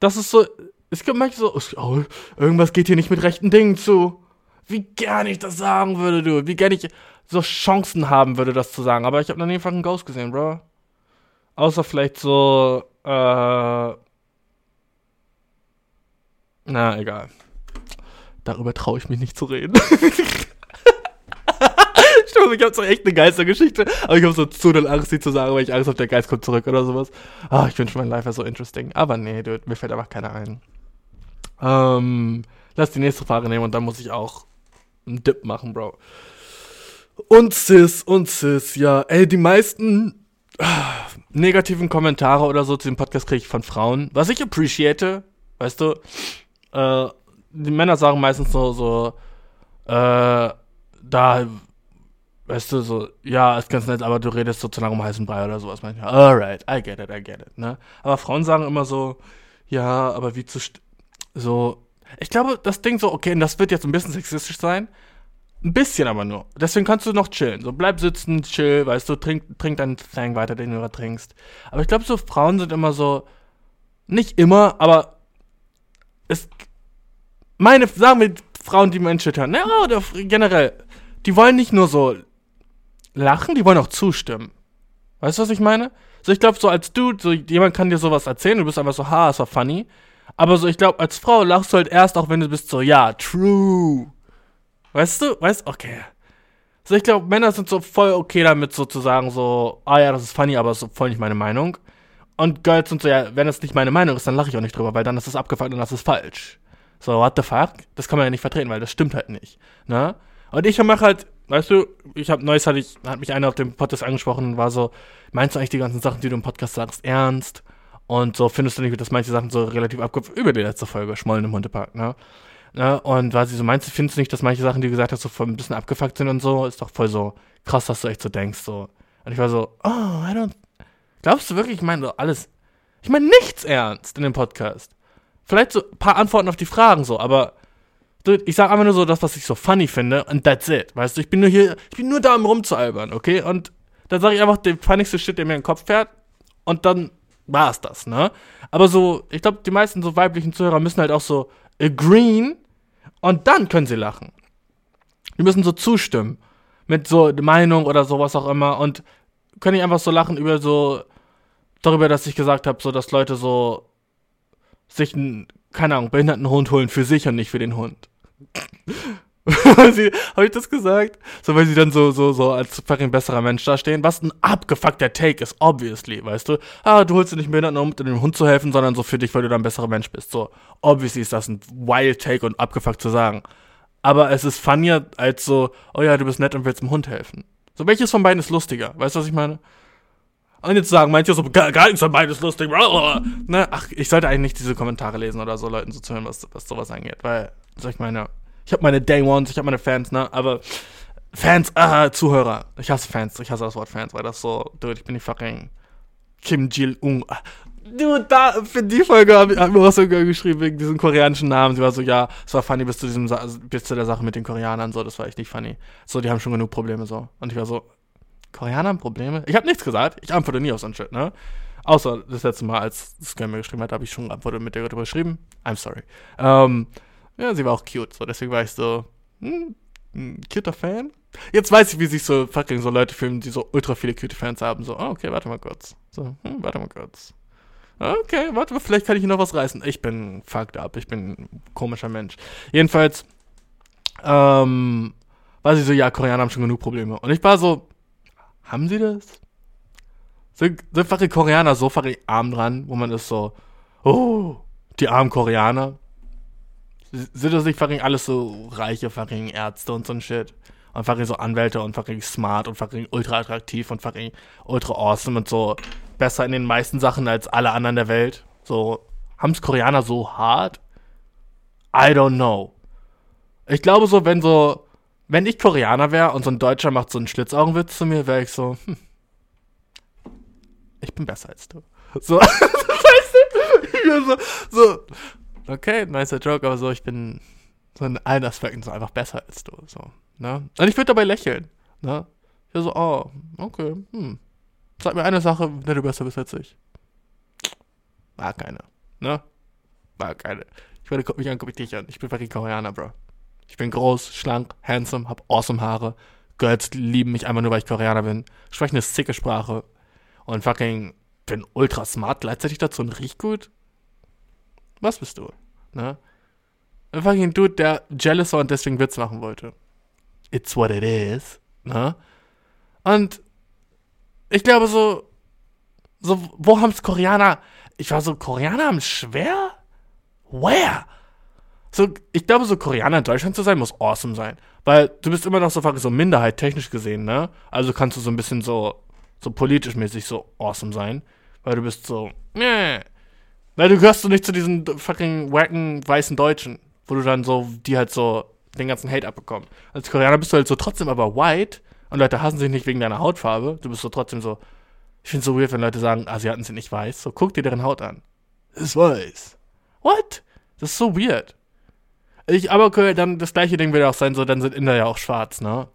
das ist so, es gibt manchmal so, oh, irgendwas geht hier nicht mit rechten Dingen zu. Wie gern ich das sagen würde, du. Wie gern ich so Chancen haben würde, das zu sagen. Aber ich habe noch nie fucking Ghost gesehen, bro. Außer vielleicht so, äh. Na, egal. Darüber traue ich mich nicht zu reden. Stimmt, ich habe so echt eine Geistergeschichte, aber ich habe so zu doll Angst, die zu sagen, weil ich Angst habe, der Geist kommt zurück oder sowas. Ah, ich wünsche mein Life wäre so interesting. Aber nee, dude, mir fällt einfach keiner ein. Ähm, lass die nächste Frage nehmen und dann muss ich auch einen Dip machen, Bro. Und Sis, und Sis, ja. Ey, die meisten ah, negativen Kommentare oder so zu dem Podcast kriege ich von Frauen. Was ich appreciate, weißt du, äh, die Männer sagen meistens so, so, äh, da, weißt du, so, ja, ist ganz nett, aber du redest so zu lange um heißen Brei oder sowas. Manchmal, alright, I get it, I get it, ne? Aber Frauen sagen immer so, ja, aber wie zu, so, ich glaube, das Ding so, okay, und das wird jetzt ein bisschen sexistisch sein. Ein bisschen aber nur. Deswegen kannst du noch chillen. So, bleib sitzen, chill, weißt du, trink, trink deinen Thang weiter, den du gerade trinkst. Aber ich glaube, so Frauen sind immer so, nicht immer, aber es, meine, sagen wir, Frauen, die Menschen hören, ne, oder generell, die wollen nicht nur so lachen, die wollen auch zustimmen. Weißt du, was ich meine? So, ich glaube, so als Dude, so jemand kann dir sowas erzählen, du bist einfach so, ha, ist war funny. Aber so, ich glaube, als Frau lachst du halt erst, auch wenn du bist so, ja, true. Weißt du? Weißt okay. So, ich glaube, Männer sind so voll okay damit, sozusagen so, ah ja, das ist funny, aber ist voll nicht meine Meinung. Und Girls sind so, ja, wenn das nicht meine Meinung ist, dann lache ich auch nicht drüber, weil dann ist das abgefuckt und das ist falsch. So, what the fuck? Das kann man ja nicht vertreten, weil das stimmt halt nicht. Ne? Und ich mache halt, weißt du, ich habe neues hatte ich, hat mich einer auf dem Podcast angesprochen und war so, meinst du eigentlich die ganzen Sachen, die du im Podcast sagst, ernst? Und so findest du nicht, dass manche Sachen so relativ abgekupft über die letzte Folge, Schmollen im Hundepark, ne? ne? Und war sie so, meinst du, findest du nicht, dass manche Sachen, die du gesagt hast, so voll ein bisschen abgefuckt sind und so? Ist doch voll so krass, dass du echt so denkst, so. Und ich war so, oh, I don't. Glaubst du wirklich, ich meine so alles. Ich meine nichts ernst in dem Podcast. Vielleicht so ein paar Antworten auf die Fragen so, aber ich sag einfach nur so das, was ich so funny finde und that's it. Weißt du, ich bin nur hier, ich bin nur da, um rumzualbern, okay? Und dann sage ich einfach den funnigste Shit, der mir in den Kopf fährt und dann war es das, ne? Aber so, ich glaube, die meisten so weiblichen Zuhörer müssen halt auch so agreeen und dann können sie lachen. Die müssen so zustimmen mit so Meinung oder sowas auch immer und können nicht einfach so lachen über so darüber, dass ich gesagt habe, so dass Leute so sich einen, keine Ahnung, behinderten Hund holen für sich und nicht für den Hund. Habe ich das gesagt? So, weil sie dann so, so, so als fucking besserer Mensch da stehen. Was ein abgefuckter Take ist, obviously, weißt du? Ah, du holst dir nicht mehr, um dem Hund zu helfen, sondern so für dich, weil du dann ein besserer Mensch bist. So, obviously ist das ein wild Take und abgefuckt zu sagen. Aber es ist funnier als so, oh ja, du bist nett und willst dem Hund helfen. So, welches von beiden ist lustiger? Weißt du, was ich meine? Und jetzt sagen manche so, gar, gar nichts von beiden ist lustig. Ne? Ach, ich sollte eigentlich nicht diese Kommentare lesen oder so Leuten so zu hören, was, was sowas angeht. Weil, sag ich meine, ich habe meine Day Ones, ich habe meine Fans, ne? Aber Fans, ah, Zuhörer. Ich hasse Fans, ich hasse das Wort Fans, weil das so, dude, ich bin nicht fucking Kim Jil-ung. Dude, da, für die Folge habe ich hab mir auch sogar geschrieben, wegen diesen koreanischen Namen. Sie war so, ja, es war funny bis zu diesem, bis zu der Sache mit den Koreanern, so, das war echt nicht funny. So, die haben schon genug Probleme, so. Und ich war so, Koreaner haben Probleme? Ich habe nichts gesagt, ich antworte nie auf so ein Shit, ne? Außer das letzte Mal, als Scam mir geschrieben hat, habe ich schon Antworten mit der darüber geschrieben. I'm sorry. Ähm, ja, sie war auch cute, so deswegen war ich so, hm, ein cuter Fan. Jetzt weiß ich, wie sich so fucking so Leute fühlen, die so ultra viele cute Fans haben. So, oh, okay, warte mal kurz. So, hm, warte mal kurz. Okay, warte vielleicht kann ich hier noch was reißen. Ich bin fucked up, ich bin ein komischer Mensch. Jedenfalls, ähm, war sie so, ja, Koreaner haben schon genug Probleme. Und ich war so, haben sie das? Sind, sind fucking Koreaner so fucking arm dran, wo man ist so, oh, die armen Koreaner? sind das nicht fucking alles so reiche fucking Ärzte und so ein Shit? Und fucking so Anwälte und fucking smart und fucking ultra attraktiv und fucking ultra awesome und so besser in den meisten Sachen als alle anderen der Welt. So, haben's Koreaner so hart? I don't know. Ich glaube so, wenn so, wenn ich Koreaner wäre und so ein Deutscher macht so einen Schlitzaugenwitz zu mir, wäre ich so, hm, ich bin besser als du. So, weißt du? so, so, okay, nicer Joke, aber so, ich bin so in allen Aspekten so einfach besser als du, so, ne? Und ich würde dabei lächeln, ne? Ich so, oh, okay, hm. Sag mir eine Sache, in der du besser bist als ich. War keine, ne? War keine. Ich meine, guck mich an, guck mich dich an. Ich bin fucking Koreaner, Bro. Ich bin groß, schlank, handsome, hab awesome Haare. Girls lieben mich einfach nur, weil ich Koreaner bin. Spreche eine sicke Sprache. Und fucking bin ultra smart, gleichzeitig dazu und riecht gut. Was bist du? Ne? Ein fucking Dude, der jealous war und deswegen Witz machen wollte. It's what it is. Ne? Und ich glaube so, so, wo haben's Koreaner? Ich war so, Koreaner haben schwer? Where? So, ich glaube, so Koreaner in Deutschland zu sein, muss awesome sein. Weil du bist immer noch so so Minderheit, technisch gesehen, ne? Also kannst du so ein bisschen so, so politisch mäßig so awesome sein. Weil du bist so, nee. Weil du gehörst so nicht zu diesen fucking wacken weißen Deutschen, wo du dann so, die halt so den ganzen Hate abbekommen. Als Koreaner bist du halt so trotzdem aber white und Leute hassen sich nicht wegen deiner Hautfarbe. Du bist so trotzdem so, ich finde es so weird, wenn Leute sagen, Asiaten sind nicht weiß. So, guck dir deren Haut an. Ist weiß. What? Das ist so weird. Ich, aber okay, dann das gleiche Ding würde auch sein, so, dann sind Inder ja auch schwarz, ne?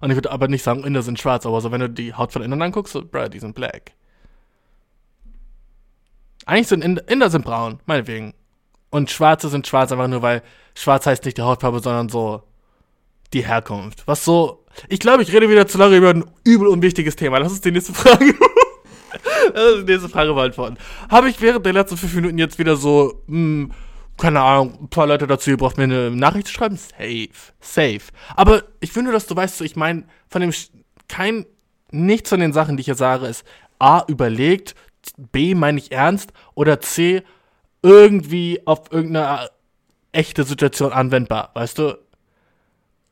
Und ich würde aber nicht sagen, Inder sind schwarz, aber so, wenn du die Haut von Indern anguckst, so, bruh, die sind black. Eigentlich sind Inder, Inder sind braun, meinetwegen. Und Schwarze sind schwarz einfach nur, weil schwarz heißt nicht die Hautfarbe, sondern so die Herkunft. Was so, ich glaube, ich rede wieder zu lange über ein übel unwichtiges Thema. Das ist die nächste Frage. das ist die nächste Frage beantworten. Habe ich während der letzten fünf Minuten jetzt wieder so, mh, hm, keine Ahnung, ein paar Leute dazu gebracht, mir eine Nachricht zu schreiben? Safe. Safe. Aber ich finde, dass du weißt, so, ich meine, von dem, kein, nichts von den Sachen, die ich hier sage, ist A, überlegt, B, meine ich ernst oder C, irgendwie auf irgendeine echte Situation anwendbar, weißt du?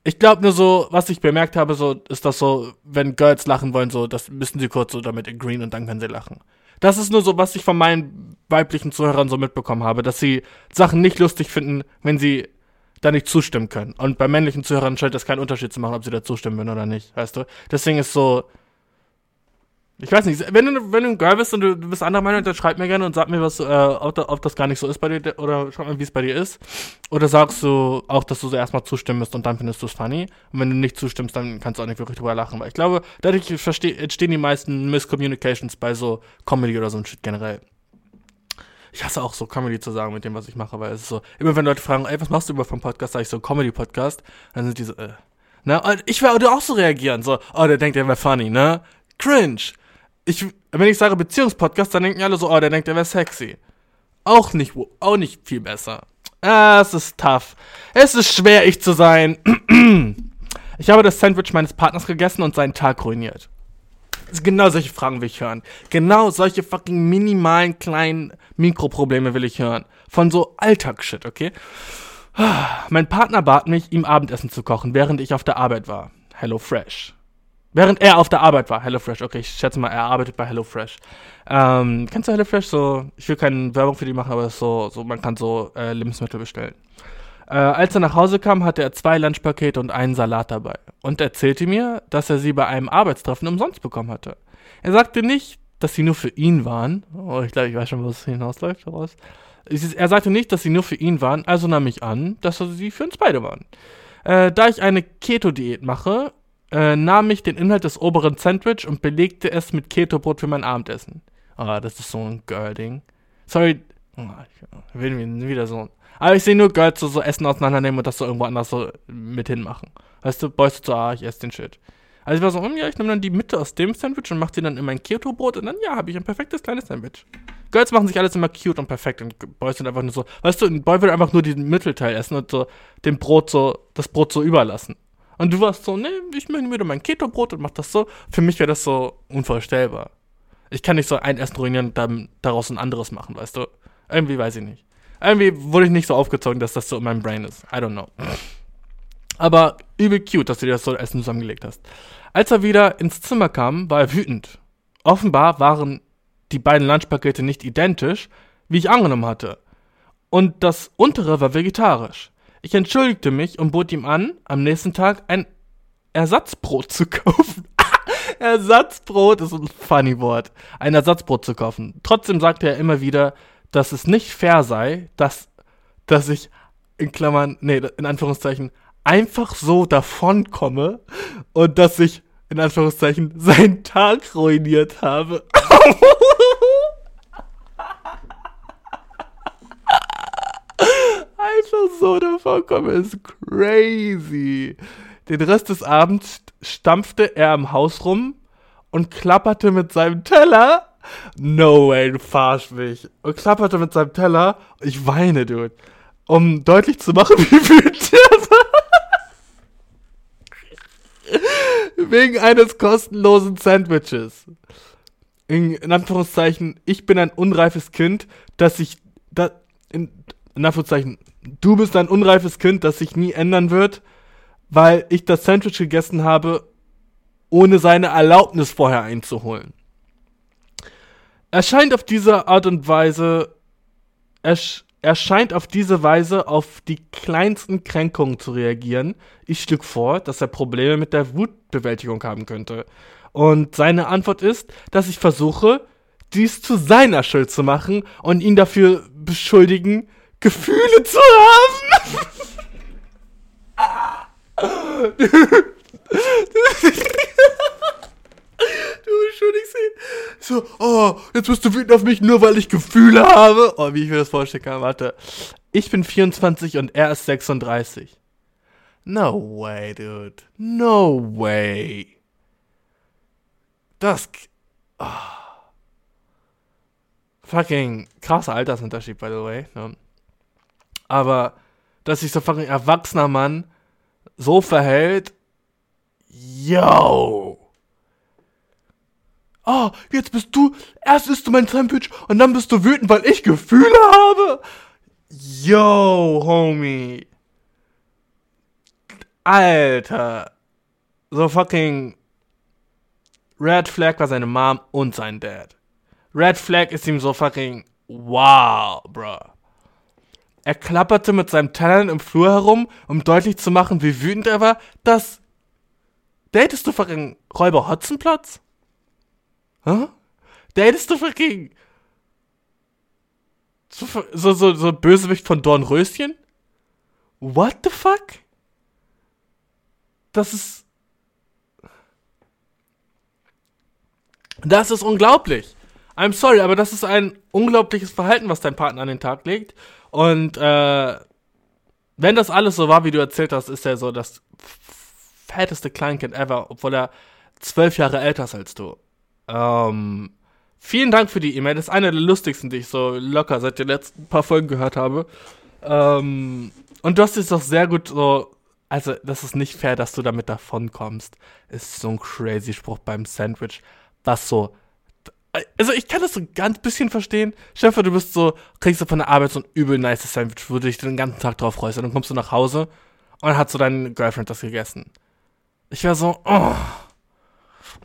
Ich glaube nur so, was ich bemerkt habe, so ist das so, wenn Girls lachen wollen, so, das müssen sie kurz so damit agreeen und dann können sie lachen. Das ist nur so, was ich von meinen weiblichen Zuhörern so mitbekommen habe, dass sie Sachen nicht lustig finden, wenn sie da nicht zustimmen können. Und bei männlichen Zuhörern scheint das keinen Unterschied zu machen, ob sie da zustimmen würden oder nicht, weißt du? Deswegen ist so, ich weiß nicht, wenn du, wenn du ein Girl bist und du, bist anderer Meinung, dann schreib mir gerne und sag mir, was, äh, ob, da, ob das gar nicht so ist bei dir, oder schreib mir, wie es bei dir ist. Oder sagst du auch, dass du so erstmal zustimmen musst und dann findest du es funny. Und wenn du nicht zustimmst, dann kannst du auch nicht wirklich drüber lachen. Weil ich glaube, dadurch entstehen die meisten Miscommunications bei so Comedy oder so ein Shit generell. Ich hasse auch so Comedy zu sagen mit dem, was ich mache, weil es ist so, immer wenn Leute fragen, ey, was machst du über vom Podcast, sag ich so, Comedy-Podcast, dann sind die so, äh. Ne? Und ich werde auch so reagieren, so, oh, der denkt, der wäre funny, ne? Cringe ich, wenn ich sage Beziehungspodcast, dann denken alle so, oh, der denkt, der wäre sexy. Auch nicht, auch nicht viel besser. Ah, es ist tough. Es ist schwer, ich zu sein. Ich habe das Sandwich meines Partners gegessen und seinen Tag ruiniert. Genau solche Fragen will ich hören. Genau solche fucking minimalen kleinen Mikroprobleme will ich hören. Von so Alltagsshit, okay? Mein Partner bat mich, ihm Abendessen zu kochen, während ich auf der Arbeit war. Hello Fresh. Während er auf der Arbeit war, HelloFresh. Okay, ich schätze mal, er arbeitet bei HelloFresh. Ähm, kennst du HelloFresh? So, ich will keine Werbung für die machen, aber so, so, man kann so äh, Lebensmittel bestellen. Äh, als er nach Hause kam, hatte er zwei Lunchpakete und einen Salat dabei und erzählte mir, dass er sie bei einem Arbeitstreffen umsonst bekommen hatte. Er sagte nicht, dass sie nur für ihn waren. Oh, ich glaube, ich weiß schon, wo es hinausläuft daraus. Er sagte nicht, dass sie nur für ihn waren, also nahm ich an, dass sie für uns beide waren. Äh, da ich eine Keto-Diät mache, äh, nahm ich den Inhalt des oberen Sandwich und belegte es mit Keto-Brot für mein Abendessen. Ah, oh, das ist so ein Girl-Ding. Sorry, oh, ich will wieder so. Aber ich sehe nur Girls so, so Essen auseinandernehmen und das so irgendwo anders so mit hinmachen. Weißt du, Boys so, ah, ich esse den Shit. Also ich war so, hm, ja, ich nehme dann die Mitte aus dem Sandwich und mache die dann in mein Keto-Brot und dann, ja, habe ich ein perfektes kleines Sandwich. Girls machen sich alles immer cute und perfekt und Boys sind einfach nur so, weißt du, ein Boy will einfach nur den Mittelteil essen und so dem Brot so, das Brot so überlassen. Und du warst so, nee, ich nehme mir mein Keto-Brot und mach das so. Für mich wäre das so unvorstellbar. Ich kann nicht so ein Essen ruinieren und dann daraus ein anderes machen, weißt du? Irgendwie weiß ich nicht. Irgendwie wurde ich nicht so aufgezogen, dass das so in meinem Brain ist. I don't know. Aber übel cute, dass du dir das so Essen zusammengelegt hast. Als er wieder ins Zimmer kam, war er wütend. Offenbar waren die beiden Lunchpakete nicht identisch, wie ich angenommen hatte. Und das untere war vegetarisch. Ich entschuldigte mich und bot ihm an, am nächsten Tag ein Ersatzbrot zu kaufen. Ersatzbrot ist ein funny Wort. Ein Ersatzbrot zu kaufen. Trotzdem sagte er immer wieder, dass es nicht fair sei, dass, dass ich in Klammern, nee, in Anführungszeichen, einfach so davonkomme und dass ich in Anführungszeichen seinen Tag ruiniert habe. einfach so davonkomme ist crazy. Den Rest des Abends stampfte er im Haus rum und klapperte mit seinem Teller. No way, du verarsch mich. Und klapperte mit seinem Teller. Ich weine, dude. Um deutlich zu machen, wie wütend er war. Wegen eines kostenlosen Sandwiches. In, in, Anführungszeichen, ich bin ein unreifes Kind, das sich, da, in, in Anführungszeichen, du bist ein unreifes Kind, das sich nie ändern wird, weil ich das Sandwich gegessen habe, ohne seine Erlaubnis vorher einzuholen. Er scheint auf diese Art und Weise, er, er scheint auf diese Weise auf die kleinsten Kränkungen zu reagieren. Ich schlug vor, dass er Probleme mit der Wutbewältigung haben könnte. Und seine Antwort ist, dass ich versuche, dies zu seiner Schuld zu machen und ihn dafür beschuldigen, Gefühle zu haben. du, entschuldigst ihn. So, oh, jetzt bist du wütend auf mich, nur weil ich Gefühle habe. Oh, wie ich mir das vorstellen kann. Warte. Ich bin 24 und er ist 36. No way, dude. No way. Das. Oh. Fucking krasser Altersunterschied, by the way. Ne? Aber, dass sich so fucking erwachsener Mann so verhält. Yo! Oh, jetzt bist du, erst isst du mein Sandwich und dann bist du wütend, weil ich Gefühle habe. Yo, Homie. Alter. So fucking Red Flag war seine Mom und sein Dad. Red Flag ist ihm so fucking wow, bro. Er klapperte mit seinem Teller im Flur herum, um deutlich zu machen, wie wütend er war. Das datest du fucking Räuber Hotzenplatz? Hä? Datest du fucking so, so, so, so Bösewicht von Dornröschen? What the fuck? Das ist. Das ist unglaublich. I'm sorry, aber das ist ein unglaubliches Verhalten, was dein Partner an den Tag legt. Und äh, wenn das alles so war, wie du erzählt hast, ist er so das fetteste Kleinkind ever, obwohl er zwölf Jahre älter ist als du. Ähm, vielen Dank für die E-Mail. Das ist eine der lustigsten, die ich so locker seit den letzten paar Folgen gehört habe. Ähm, und du hast es doch sehr gut so. Also, das ist nicht fair, dass du damit davon kommst. Ist so ein crazy Spruch beim Sandwich, was so. Also, ich kann das so ein ganz bisschen verstehen. Stefan, du bist so, kriegst du von der Arbeit so ein übel nice Sandwich, wo du dich den ganzen Tag drauf freust. Und dann kommst du nach Hause und dann hat so dein Girlfriend das gegessen. Ich war so, oh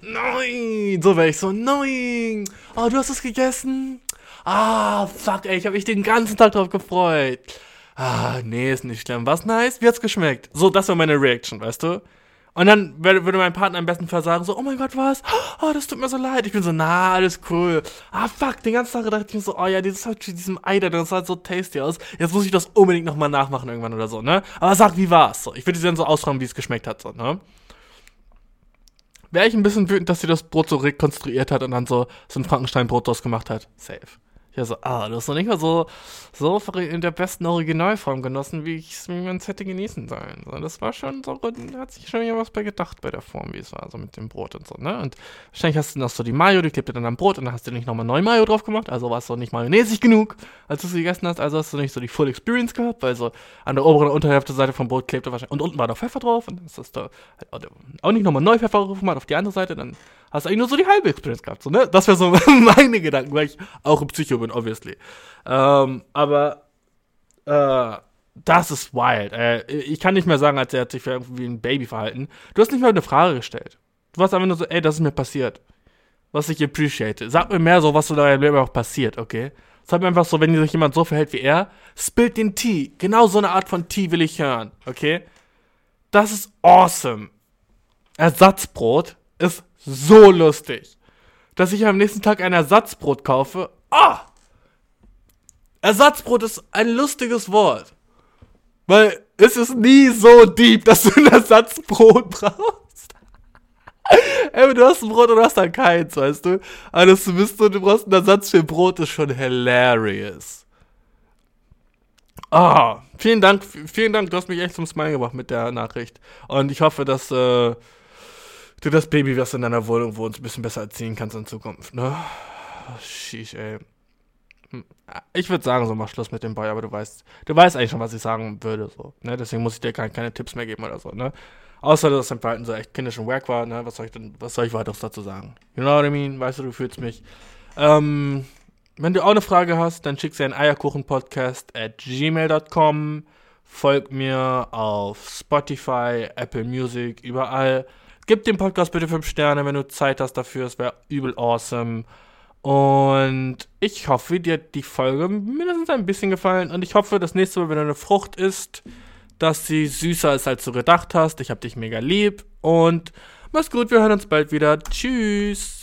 Nein! So wäre ich so, nein! Oh, du hast es gegessen? Ah, fuck, ey, ich habe mich den ganzen Tag drauf gefreut. Ah, nee, ist nicht schlimm. Was nice? Wie hat's geschmeckt? So, das war meine Reaction, weißt du? Und dann würde mein Partner am besten Fall sagen, so, oh mein Gott, was? Oh, das tut mir so leid. Ich bin so, na, alles cool. Ah, fuck, den ganzen Tag dachte ich mir so, oh ja, dieses halt diesem Ei da, das sah so tasty aus. Jetzt muss ich das unbedingt nochmal nachmachen irgendwann oder so, ne? Aber sag, wie war's? So, ich würde dir dann so ausfragen, wie es geschmeckt hat, so, ne? wäre ich ein bisschen wütend, dass sie das Brot so rekonstruiert hat und dann so, so ein Frankenstein-Brot draus gemacht hat. Safe. Ja, so, ah, du hast noch nicht mal so, so in der besten Originalform genossen, wie ich es mir man hätte genießen sollen. So, das war schon so, hat sich schon was bei gedacht bei der Form, wie es war, so mit dem Brot und so, ne? Und wahrscheinlich hast du noch so die Mayo, die klebte dann am Brot und dann hast du nicht nochmal neu Mayo drauf gemacht, also war es so nicht mayonnaisig genug, als du es gegessen hast, also hast du nicht so die Full Experience gehabt, weil so an der oberen und Unterhälfte Seite vom Brot klebte wahrscheinlich, und unten war noch Pfeffer drauf und dann hast du halt auch nicht nochmal neu Pfeffer drauf gemacht auf die andere Seite, dann hast du eigentlich nur so die halbe Experience gehabt, so, ne? Das wäre so meine Gedanken, weil ich auch ein Psycho bin, obviously. Ähm, aber, äh, das ist wild. Äh, ich kann nicht mehr sagen, als er hat sich wie ein Baby verhalten. Du hast nicht mal eine Frage gestellt. Du warst einfach nur so, ey, das ist mir passiert. Was ich appreciate. Sag mir mehr so, was in deinem Leben auch passiert, okay? Sag mir einfach so, wenn sich jemand so verhält wie er, spilt den Tee. Genau so eine Art von Tee will ich hören, okay? Das ist awesome. Ersatzbrot ist so lustig. Dass ich am nächsten Tag ein Ersatzbrot kaufe. Ah! Ersatzbrot ist ein lustiges Wort. Weil es ist nie so deep, dass du ein Ersatzbrot brauchst. Ey, du hast ein Brot und du hast dann keins, weißt du? Alles du bist und du brauchst einen Ersatz für Brot, ist schon hilarious. Ah, vielen Dank, vielen Dank, du hast mich echt zum Smile gebracht mit der Nachricht. Und ich hoffe, dass äh, du das Baby, was in deiner Wohnung wohnt, ein bisschen besser erziehen kannst in Zukunft, ne? Sheesh, ey. Hm, Ich würde sagen, so mach Schluss mit dem Boy, aber du weißt, du weißt eigentlich schon, was ich sagen würde, so, ne? Deswegen muss ich dir keine, keine Tipps mehr geben oder so, ne? Außer, dass sein Verhalten so echt kindisch und wack war, ne? Was soll ich denn, was soll ich weiteres dazu sagen? You know what I mean? Weißt du, du fühlst mich. Ähm, wenn du auch eine Frage hast, dann schick sie an eierkuchenpodcast at gmail.com. Folg mir auf Spotify, Apple Music, überall. Gib dem Podcast bitte 5 Sterne, wenn du Zeit hast dafür. Es wäre übel awesome. Und ich hoffe, dir hat die Folge mindestens ein bisschen gefallen. Und ich hoffe, das nächste Mal, wenn du eine Frucht isst, dass sie süßer ist, als du gedacht hast. Ich hab dich mega lieb. Und mach's gut, wir hören uns bald wieder. Tschüss.